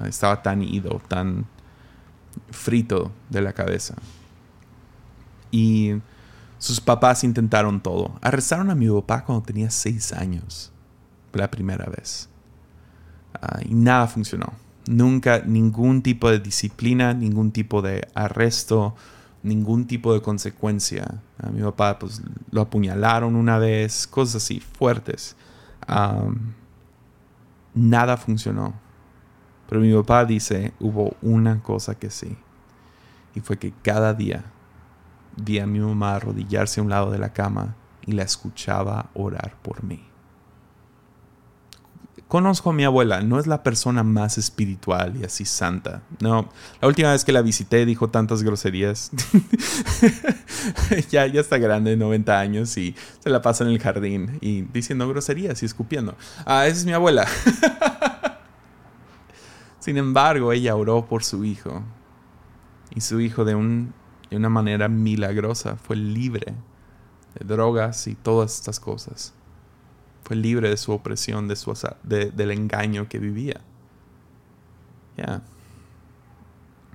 Estaba tan ido, tan frito de la cabeza. Y sus papás intentaron todo. Arrestaron a mi papá cuando tenía seis años, la primera vez. Ah, y nada funcionó. Nunca ningún tipo de disciplina, ningún tipo de arresto, ningún tipo de consecuencia. A mi papá pues, lo apuñalaron una vez, cosas así fuertes. nada funcionó. Pero mi papá dice, hubo una cosa que sí. Y fue que cada día vi a mi mamá arrodillarse a un lado de la cama y la escuchaba orar por mí. Conozco a mi abuela, no es la persona más espiritual y así santa. No, la última vez que la visité dijo tantas groserías. ya, ya está grande, 90 años, y se la pasa en el jardín y diciendo groserías y escupiendo. Ah, esa es mi abuela. Sin embargo, ella oró por su hijo. Y su hijo de, un, de una manera milagrosa fue libre de drogas y todas estas cosas fue libre de su opresión, de su, del engaño que vivía. Ya.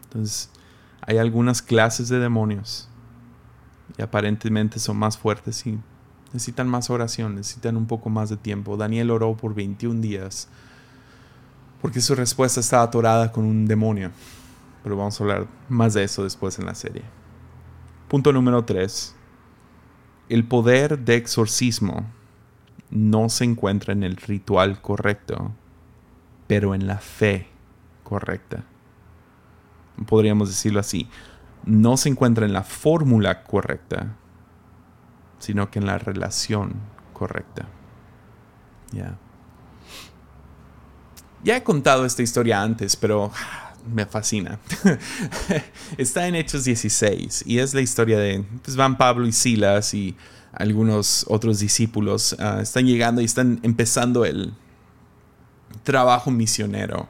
Entonces, hay algunas clases de demonios y aparentemente son más fuertes y necesitan más oración, necesitan un poco más de tiempo. Daniel oró por 21 días porque su respuesta estaba atorada con un demonio. Pero vamos a hablar más de eso después en la serie. Punto número 3. El poder de exorcismo no se encuentra en el ritual correcto, pero en la fe correcta. Podríamos decirlo así. No se encuentra en la fórmula correcta, sino que en la relación correcta. Ya. Ya he contado esta historia antes, pero ah, me fascina. Está en Hechos 16 y es la historia de pues, van Pablo y Silas y algunos otros discípulos ah, están llegando y están empezando el trabajo misionero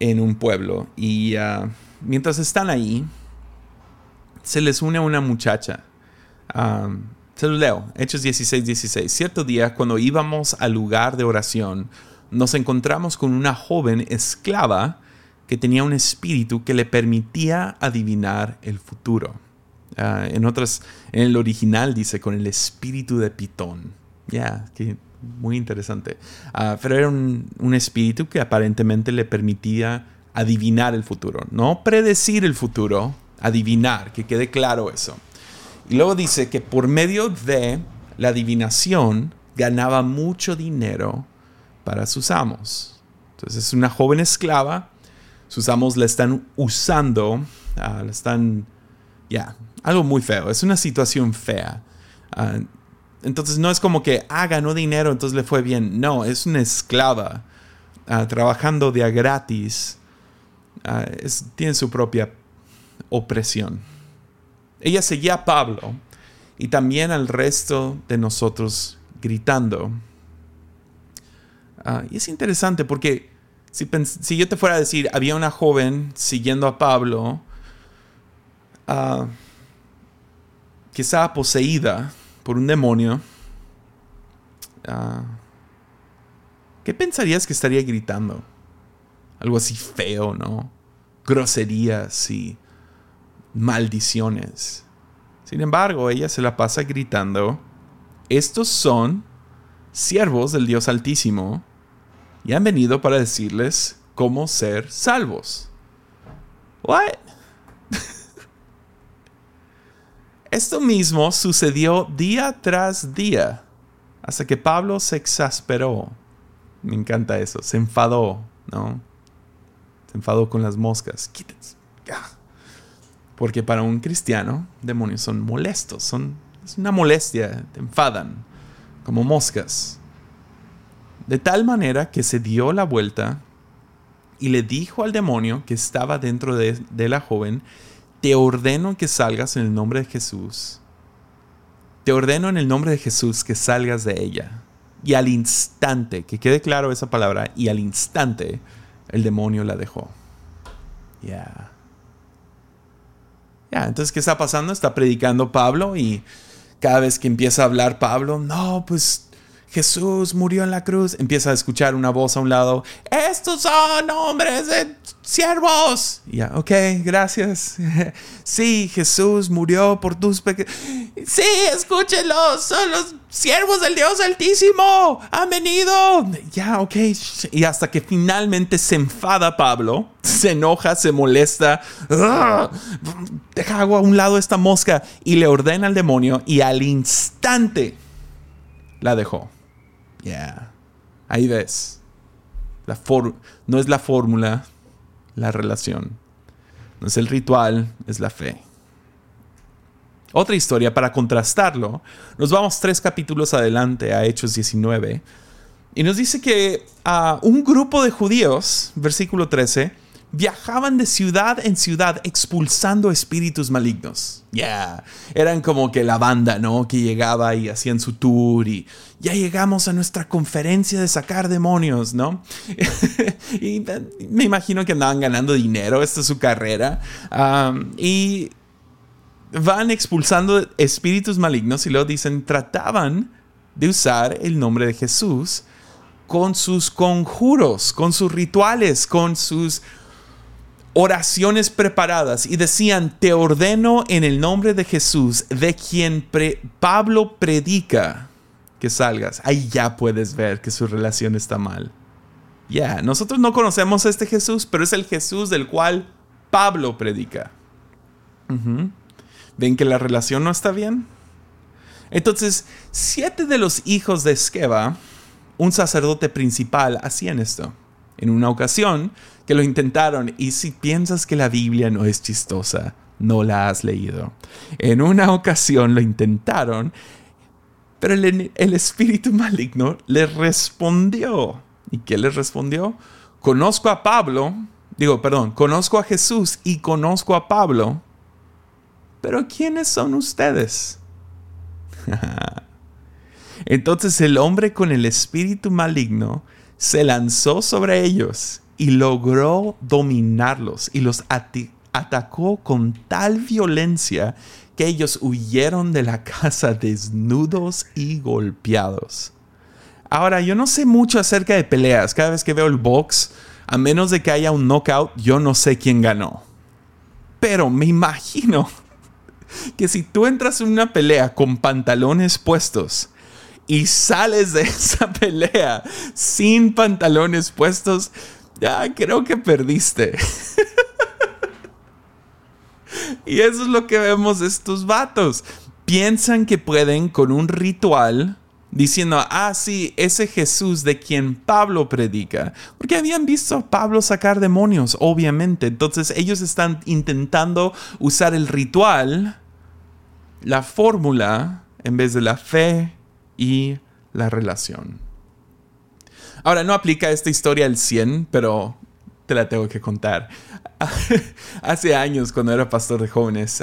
en un pueblo. Y ah, mientras están ahí, se les une una muchacha. Ah, se los leo, Hechos 16, 16. Cierto día, cuando íbamos al lugar de oración, nos encontramos con una joven esclava que tenía un espíritu que le permitía adivinar el futuro. Ah, en otras, en el original dice con el espíritu de Pitón. Ya, que muy interesante. Ah, pero era un, un, espíritu que aparentemente le permitía adivinar el futuro. No predecir el futuro, adivinar, que quede claro eso. Y luego dice que por medio de la adivinación ganaba mucho dinero para sus amos. Entonces es una joven esclava, sus amos la están usando, uh, la están, ya, algo muy feo, es una situación fea. Uh, entonces no es como que, ah, ganó dinero, entonces le fue bien. No, es una esclava uh, trabajando de a gratis. Es, tiene su propia opresión. Ella seguía a Pablo y también al resto de nosotros gritando. Y es interesante porque si, si, yo te fuera a decir, había una joven siguiendo a Pablo que estaba poseída por un demonio, uh, ¿qué pensarías que estaría gritando? Algo así feo, ¿no? Groserías y maldiciones. Sin embargo, ella se la pasa gritando, estos son siervos del Dios Altísimo y han venido para decirles cómo ser salvos. What? Esto mismo sucedió día tras día hasta que Pablo se exasperó. Me encanta eso, se enfadó, ¿no? Se enfadó con las moscas. Quítense. Porque para un cristiano, demonios son molestos, son, es una molestia, te enfadan, como moscas. De tal manera que se dio la vuelta y le dijo al demonio que estaba dentro de, de la joven, te ordeno que salgas en el nombre de Jesús. Te ordeno en el nombre de Jesús que salgas de ella. Y al instante, que quede claro esa palabra, y al instante el demonio la dejó. Ya entonces, ¿qué está pasando? Está predicando Pablo y cada vez que empieza a hablar Pablo, no, pues Jesús murió en la cruz, empieza a escuchar una voz a un lado, estos son hombres de siervos. Ya, ok, gracias. sí, Jesús murió por tus pecados. Sí, escúchenlos, son los siervos del Dios Altísimo, han venido. Ya, ok. Y hasta que finalmente se enfada Pablo, se enoja, se molesta, deja a un lado esta mosca y le ordena al demonio y al instante la dejó. Ya, ahí ves. La no es la fórmula, la relación. No es el ritual, es la fe. Otra historia, para contrastarlo, nos vamos tres capítulos adelante a Hechos 19, y nos dice que a un grupo de judíos, versículo 13, viajaban de ciudad en ciudad expulsando espíritus malignos. Ya, eran como que la banda, ¿no? Que llegaba y hacían su tour y ya llegamos a nuestra conferencia de sacar demonios, ¿no? y me imagino que andaban ganando dinero, esta es su carrera. y van expulsando espíritus malignos y luego dicen, trataban de usar el nombre de Jesús con sus conjuros, con sus rituales, con sus oraciones preparadas y decían, te ordeno en el nombre de Jesús, de quien Pablo predica, que salgas. Ahí ya puedes ver que su relación está mal. Ya, nosotros no conocemos a este Jesús, pero es el Jesús del cual Pablo predica. ¿Ven que la relación no está bien? Entonces, siete de los hijos de Esqueva, un sacerdote principal, hacían esto. En una ocasión, que lo intentaron y si piensas que la Biblia no es chistosa, no la has leído. En una ocasión lo intentaron, pero el, el espíritu maligno le respondió. ¿Y qué le respondió? Conozco a Pablo, digo, perdón, conozco a Jesús y conozco a Pablo, pero ¿quiénes son ustedes? Entonces el hombre con el espíritu maligno se lanzó sobre ellos y logró dominarlos y los atacó con tal violencia que ellos huyeron de la casa desnudos y golpeados. Ahora, yo no sé mucho acerca de peleas. Cada vez que veo el box, A menos de que haya un knockout, yo no sé quién ganó. Pero me imagino que si tú entras en una pelea con pantalones puestos y sales de esa pelea sin pantalones puestos, ya creo que perdiste. y eso es lo que vemos estos vatos. Piensan que pueden con un ritual diciendo, ah, sí, ese Jesús de quien Pablo predica. Porque habían visto a Pablo sacar demonios, obviamente. Entonces ellos están intentando usar el ritual, la fórmula, en vez de la fe y la relación. Ahora, no aplica esta historia al 100, pero te la tengo que contar. Hace años, cuando era pastor de jóvenes,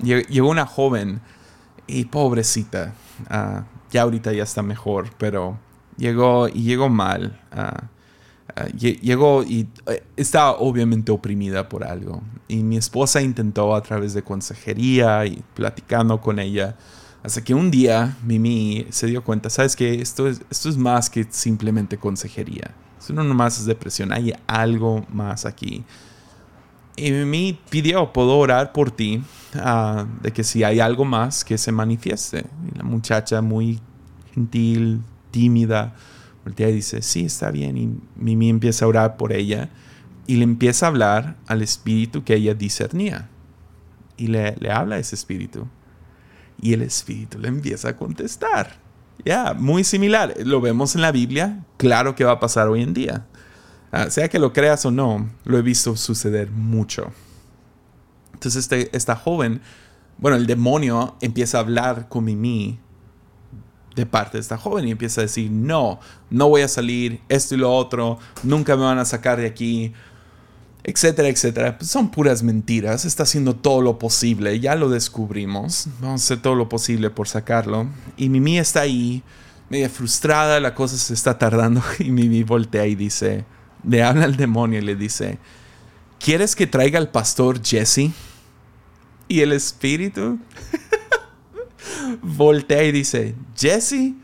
llegó una joven y pobrecita. Uh, ya ahorita ya está mejor, pero llegó y llegó mal. Ah, ah, llegó y eh, estaba obviamente oprimida por algo. Y mi esposa intentó a través de consejería y platicando con ella. Hasta que un día Mimi se dio cuenta, ¿sabes qué? Esto es, esto es más que simplemente consejería. Esto no nomás es depresión, hay algo más aquí. Y Mimi pidió, ¿puedo orar por ti? Ah, de que si hay algo más que se manifieste. La muchacha muy gentil, tímida, voltea y dice, sí, está bien. Y Mimi empieza a orar por ella y le empieza a hablar al espíritu que ella discernía. Y le, le habla a ese espíritu. Y el espíritu le empieza a contestar. Ya, muy similar. Lo vemos en la Biblia. Claro que va a pasar hoy en día. Ah, sea que lo creas o no, lo he visto suceder mucho. Entonces este, esta joven, bueno, el demonio empieza a hablar con Mimi de parte de esta joven y empieza a decir, no, no voy a salir, esto y lo otro, nunca me van a sacar de aquí, etcétera, etcétera. Son puras mentiras, está haciendo todo lo posible, ya lo descubrimos, vamos a hacer todo lo posible por sacarlo. Y Mimi está ahí, media frustrada, la cosa se está tardando y Mimi voltea y dice, le habla al demonio y le dice, ¿quieres que traiga al pastor Jesse? Y el espíritu voltea y dice, Jesse,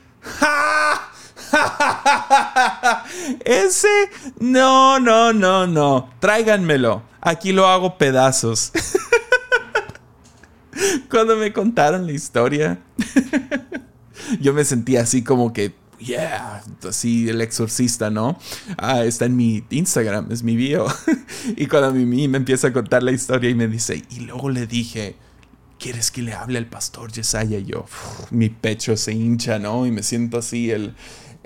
ese, no, no, no, no, tráiganmelo, aquí lo hago pedazos. Cuando me contaron la historia, yo me sentía así como que yeah, así el exorcista, ¿no? Ah, está en mi Instagram, es mi bio. y cuando mí me empieza a contar la historia y me dice, y luego le dije, ¿quieres que le hable al pastor Yesaya? Y yo, mi pecho se hincha, ¿no? Y me siento así el,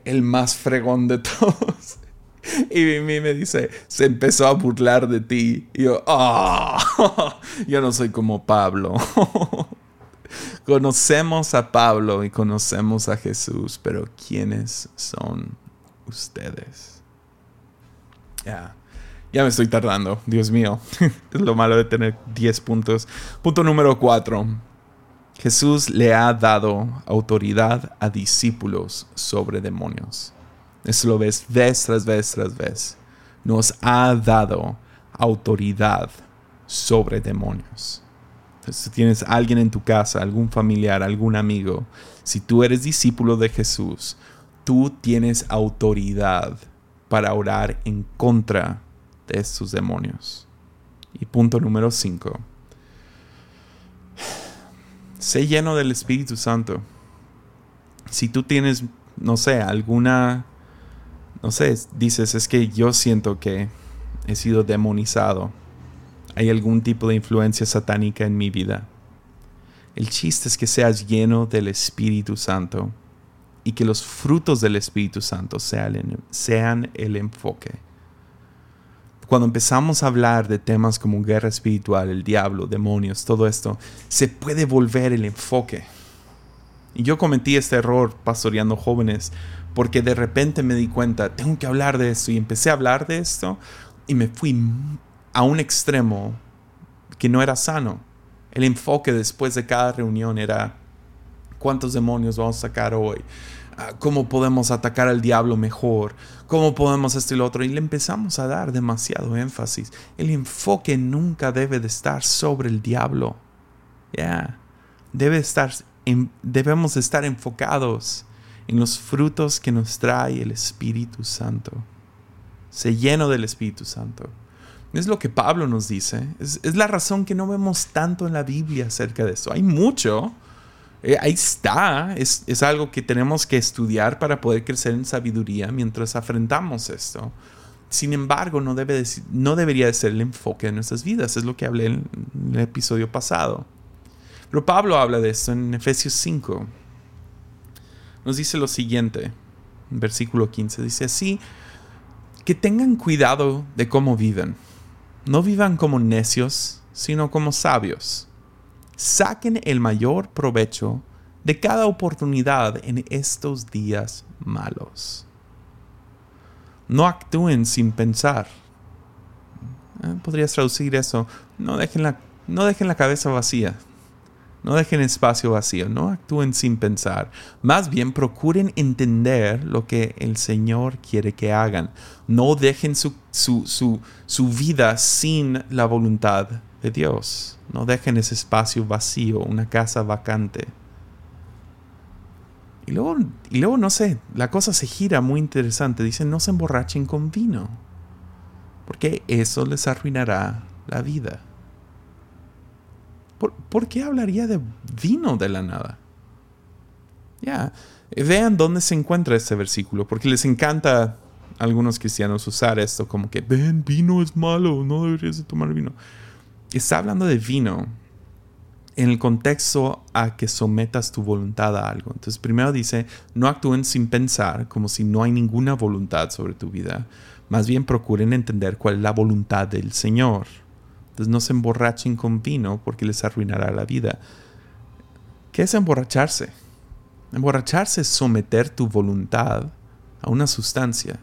el más fregón de todos. Y Mimi me dice, se empezó a burlar de ti. Y yo, ah, yo no soy como Pablo. Conocemos a Pablo y conocemos a Jesús, pero ¿quiénes son ustedes? Ya, ya me estoy tardando, Dios mío. es lo malo de tener 10 puntos. Punto número 4. Jesús le ha dado autoridad a discípulos sobre demonios. Eso lo ves vez tras vez tras vez. Nos ha dado autoridad sobre demonios si tienes alguien en tu casa, algún familiar, algún amigo, si tú eres discípulo de Jesús, tú tienes autoridad para orar en contra de estos demonios. Y punto número 5. Sé lleno del Espíritu Santo. Si tú tienes, no sé, alguna, no sé, dices, es que yo siento que he sido demonizado hay algún tipo de influencia satánica en mi vida. El chiste es que seas lleno del Espíritu Santo y que los frutos del Espíritu Santo sean, sean el enfoque. Cuando empezamos a hablar de temas como guerra espiritual, el diablo, demonios, todo esto, se puede volver el enfoque. Y yo cometí este error pastoreando jóvenes porque de repente me di cuenta, tengo que hablar de esto y empecé a hablar de esto y me fui a un extremo que no era sano. El enfoque después de cada reunión era cuántos demonios vamos a sacar hoy, cómo podemos atacar al diablo mejor, cómo podemos esto y lo otro. Y le empezamos a dar demasiado énfasis. El enfoque nunca debe de estar sobre el diablo. Ya, debe estar, debemos estar enfocados en los frutos que nos trae el Espíritu Santo. sé lleno del Espíritu Santo. Es lo que Pablo nos dice. Es, la razón que no vemos tanto en la Biblia acerca de eso. Hay mucho. Eh, ahí está. Es, es, algo que tenemos que estudiar para poder crecer en sabiduría mientras afrontamos esto. Sin embargo, no, debe no debería de ser el enfoque de nuestras vidas. Es lo que hablé en el episodio pasado. Pero Pablo habla de esto en Efesios 5. Nos dice lo siguiente, versículo 15. Dice así, que tengan cuidado de cómo viven no vivan como necios, sino como sabios. Saquen el mayor provecho de cada oportunidad en estos días malos. No actúen sin pensar. Eh, podrías traducir eso. No dejen, la, no dejen la cabeza vacía. No dejen espacio vacío, no actúen sin pensar. Más bien procuren entender lo que el Señor quiere que hagan. No dejen su, su, vida sin la voluntad de Dios. No dejen ese espacio vacío, una casa vacante. Y luego, y luego, no sé, la cosa se gira muy interesante. Dicen, no se emborrachen con vino, porque eso les arruinará la vida. ¿Por, qué hablaría de vino de la nada? Ya, vean dónde se encuentra este versículo, porque les encanta a algunos cristianos usar esto como que, ven, vino es malo, no deberías de tomar vino. Está hablando de vino en el contexto a que sometas tu voluntad a algo. Entonces, primero dice, no actúen sin pensar, como si no hay ninguna voluntad sobre tu vida. Más bien procuren entender cuál es la voluntad del Señor. Entonces no se emborrachen con vino porque les arruinará la vida. ¿Qué es emborracharse? Emborracharse es someter tu voluntad a una sustancia.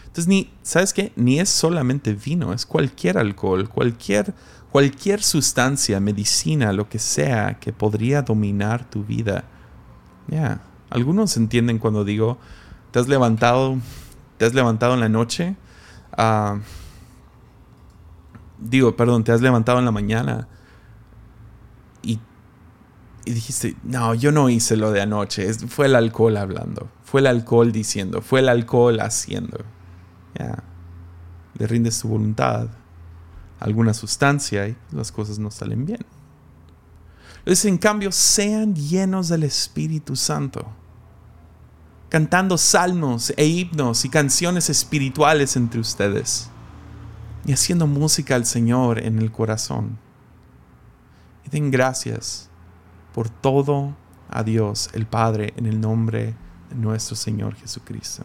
Entonces, ni, ¿sabes qué? Ni es solamente vino, es cualquier alcohol, cualquier, cualquier sustancia, medicina, lo que sea que podría dominar tu vida. Ya, algunos entienden cuando digo, te has levantado, te has levantado en la noche. Uh, digo, perdón, te has levantado en la mañana y, dijiste, no, yo no hice lo de anoche, fue el alcohol hablando, fue el alcohol diciendo, fue el alcohol haciendo. Ya, le rindes tu voluntad alguna sustancia y las cosas no salen bien. Entonces, en cambio, sean llenos del Espíritu Santo, cantando salmos e himnos y canciones espirituales entre ustedes y haciendo música al Señor en el corazón. Y den gracias por todo a Dios el Padre en el nombre de nuestro Señor Jesucristo.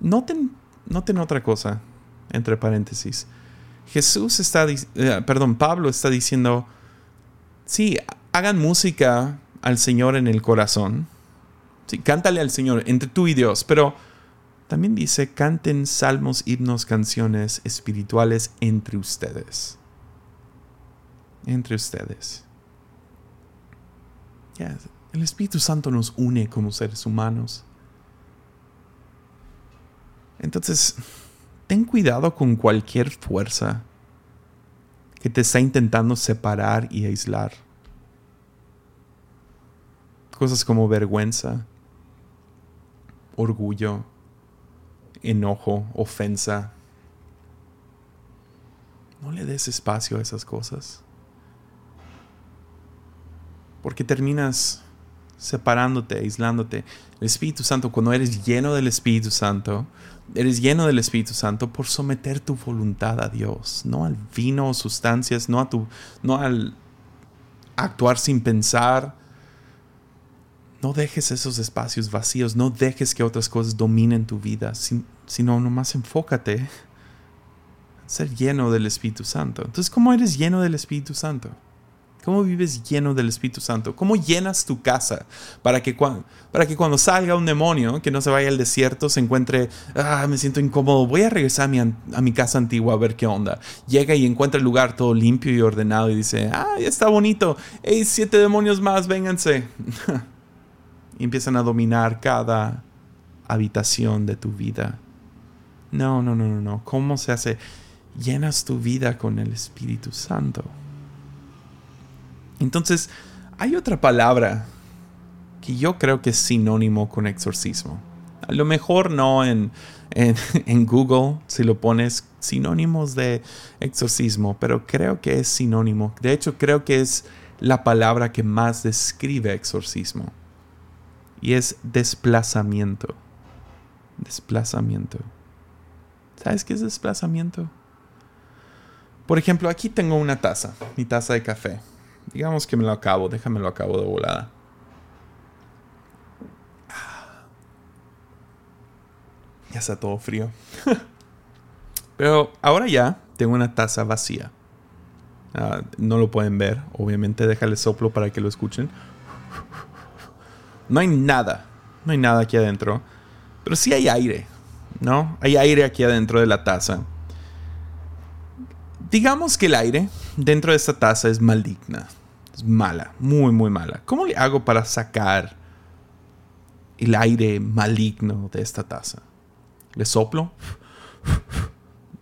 Noten, noten otra cosa, entre paréntesis. Jesús está, eh, perdón, Pablo está diciendo, sí, hagan música al Señor en el corazón. Sí, cántale al Señor entre tú y Dios, pero también dice, canten salmos, himnos, canciones espirituales entre ustedes. Entre ustedes. el Espíritu Santo nos une como seres humanos. Entonces, ten cuidado con cualquier fuerza que te está intentando separar y aislar. Cosas como vergüenza, orgullo, enojo, ofensa. No le des espacio a esas cosas. Porque terminas separándote, aislándote. El Espíritu Santo, cuando eres lleno del Espíritu Santo, eres lleno del Espíritu Santo por someter tu voluntad a Dios, no al vino o sustancias, no, a tu, no al actuar sin pensar, no dejes esos espacios vacíos, no dejes que otras cosas dominen tu vida, sino nomás enfócate en ser lleno del Espíritu Santo. Entonces, ¿cómo eres lleno del Espíritu Santo? ¿Cómo vives lleno del Espíritu Santo? ¿Cómo llenas tu casa para que, para que cuando salga un demonio, que no se vaya al desierto, se encuentre, ah, me siento incómodo, voy a regresar a mi, a mi casa antigua a ver qué onda? Llega y encuentra el lugar todo limpio y ordenado y dice, ah, ya está bonito, hey, siete demonios más, vénganse. y empiezan a dominar cada habitación de tu vida. No, no, no, no, no. ¿Cómo se hace? Llenas tu vida con el Espíritu Santo. Entonces, hay otra palabra que yo creo que es sinónimo con exorcismo. A lo mejor no en, en, Google si lo pones sinónimos de exorcismo, pero creo que es sinónimo. De hecho, creo que es la palabra que más describe exorcismo. Y es desplazamiento. Desplazamiento. ¿Sabes qué es desplazamiento? Por ejemplo, aquí tengo una taza, mi taza de café. Digamos que me lo acabo, déjamelo acabo de volada. Ya está todo frío. Pero ahora ya tengo una taza vacía. Ah, no lo pueden ver, obviamente déjale soplo para que lo escuchen. No hay nada, no hay nada aquí adentro. Pero sí hay aire, ¿no? Hay aire aquí adentro de la taza. Digamos que el aire dentro de esta taza es maligna. Es mala, muy, muy mala. ¿Cómo le hago para sacar el aire maligno de esta taza? ¿Le soplo?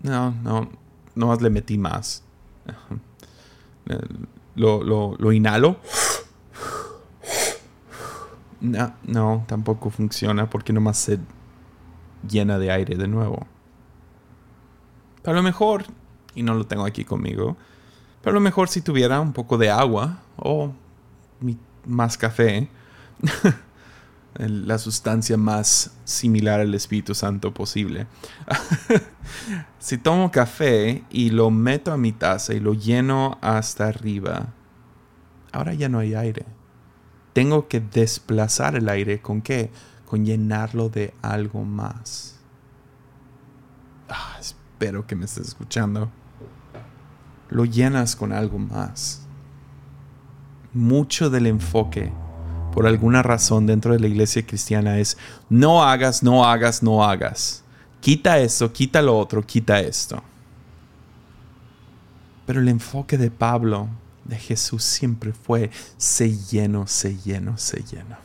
No, no, no más le metí más. Lo, lo, inhalo. No, no, tampoco funciona porque nomás se llena de aire de nuevo. A lo mejor, y no lo tengo aquí conmigo, pero a lo mejor si tuviera un poco de agua o más café, la sustancia más similar al Espíritu Santo posible. si tomo café y lo meto a mi taza y lo lleno hasta arriba, ahora ya no hay aire. Tengo que desplazar el aire con qué? Con llenarlo de algo más. Ah, espero que me estés escuchando. Lo llenas con algo más. Mucho del enfoque por alguna razón dentro de la iglesia cristiana es no hagas, no hagas, no hagas. Quita esto, quita lo otro, quita esto. Pero el enfoque de Pablo, de Jesús, siempre fue, sé lleno, sé lleno, sé lleno.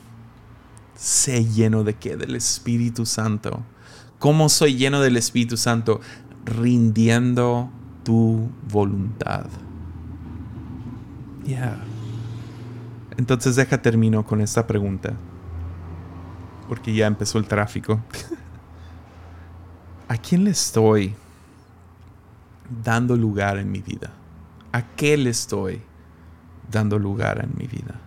Sé lleno de qué? Del Espíritu Santo. ¿Cómo soy lleno del Espíritu Santo? Rindiendo tu voluntad. Yeah. Entonces deja termino con esta pregunta. Porque ya empezó el tráfico. ¿A quién le estoy dando lugar en mi vida? ¿A qué le estoy dando lugar en mi vida?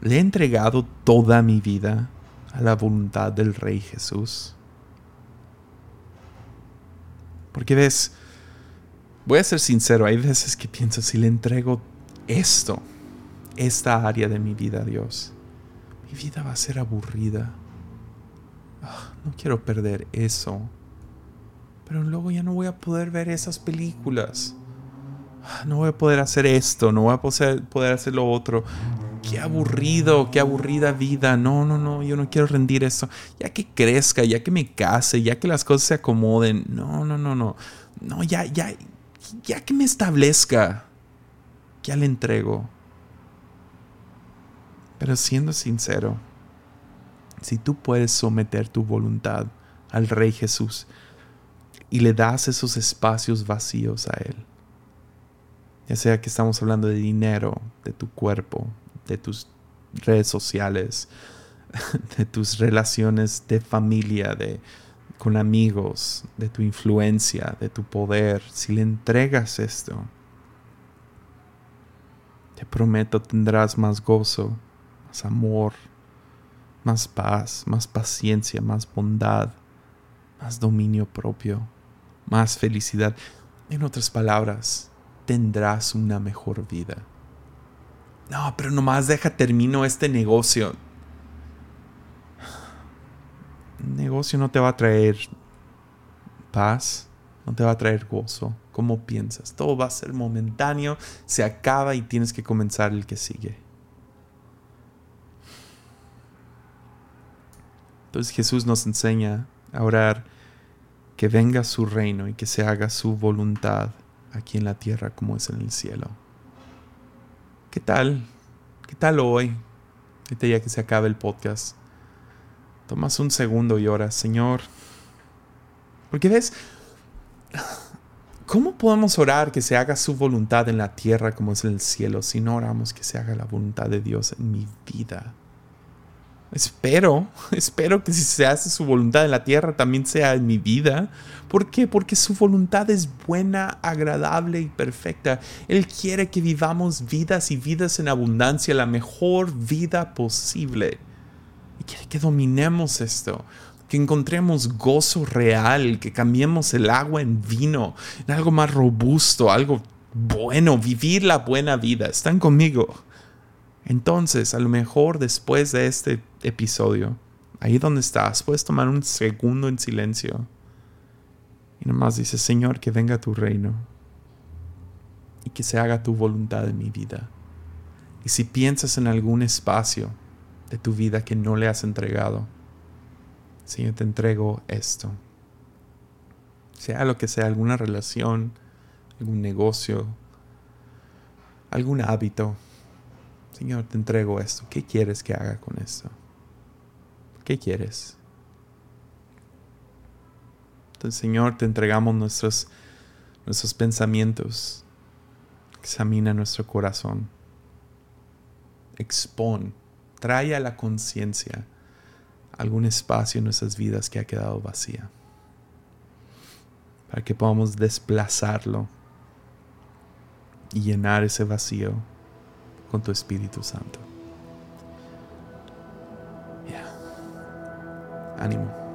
¿Le he entregado toda mi vida a la voluntad del Rey Jesús? Porque ves, voy a ser sincero, hay veces que pienso, si le entrego esto, esta área de mi vida, Dios. Mi vida va a ser aburrida. Ah, no quiero perder eso. Pero luego ya no voy a poder ver esas películas. Ah, no voy a poder hacer esto, no voy a poder hacer lo otro. Qué aburrido, qué aburrida vida. No, no, no, yo no quiero rendir eso. Ya que crezca, ya que me case, ya que las cosas se acomoden. No, no, no, no. No, ya, ya, ya que me establezca. Ya le entrego. Pero siendo sincero, si tú puedes someter tu voluntad al Rey Jesús y le das esos espacios vacíos a Él, ya sea que estamos hablando de dinero, de tu cuerpo, de tus redes sociales, de tus relaciones de familia, de con amigos, de tu influencia, de tu poder, si le entregas esto, te prometo tendrás más gozo, amor, más paz, más paciencia, más bondad, más dominio propio, más felicidad. En otras palabras, tendrás una mejor vida. No, pero nomás deja termino este negocio. Negocio no te va a traer paz, no te va a traer gozo. ¿Cómo piensas? Todo va a ser momentáneo, se acaba y tienes que comenzar el que sigue. Entonces Jesús nos enseña a orar que venga su reino y que se haga su voluntad aquí en la tierra como es en el cielo. ¿Qué tal? ¿Qué tal hoy? Ahorita ya que se acabe el podcast. Tomas un segundo y oras, Señor. Porque ves, ¿cómo podemos orar que se haga su voluntad en la tierra como es en el cielo si no oramos que se haga la voluntad de Dios en mi vida? Espero, espero que si se hace su voluntad en la tierra también sea en mi vida. ¿Por qué? Porque su voluntad es buena, agradable y perfecta. Él quiere que vivamos vidas y vidas en abundancia, la mejor vida posible. Y quiere que dominemos esto, que encontremos gozo real, que cambiemos el agua en vino, en algo más robusto, algo bueno, vivir la buena vida. ¿Están conmigo? Entonces, a lo mejor después de este episodio, ahí donde estás, puedes tomar un segundo en silencio y nomás dices, Señor, que venga tu reino y que se haga tu voluntad en mi vida. Y si piensas en algún espacio de tu vida que no le has entregado, Señor, te entrego esto. Sea lo que sea, alguna relación, algún negocio, algún hábito. Señor, te entrego esto. ¿Qué quieres que haga con esto? ¿Qué quieres? Entonces, Señor, te entregamos nuestros, nuestros pensamientos. Examina nuestro corazón. Expon, trae a la conciencia algún espacio en nuestras vidas que ha quedado vacía. Para que podamos desplazarlo y llenar ese vacío con tu Espíritu Santo. Ánimo.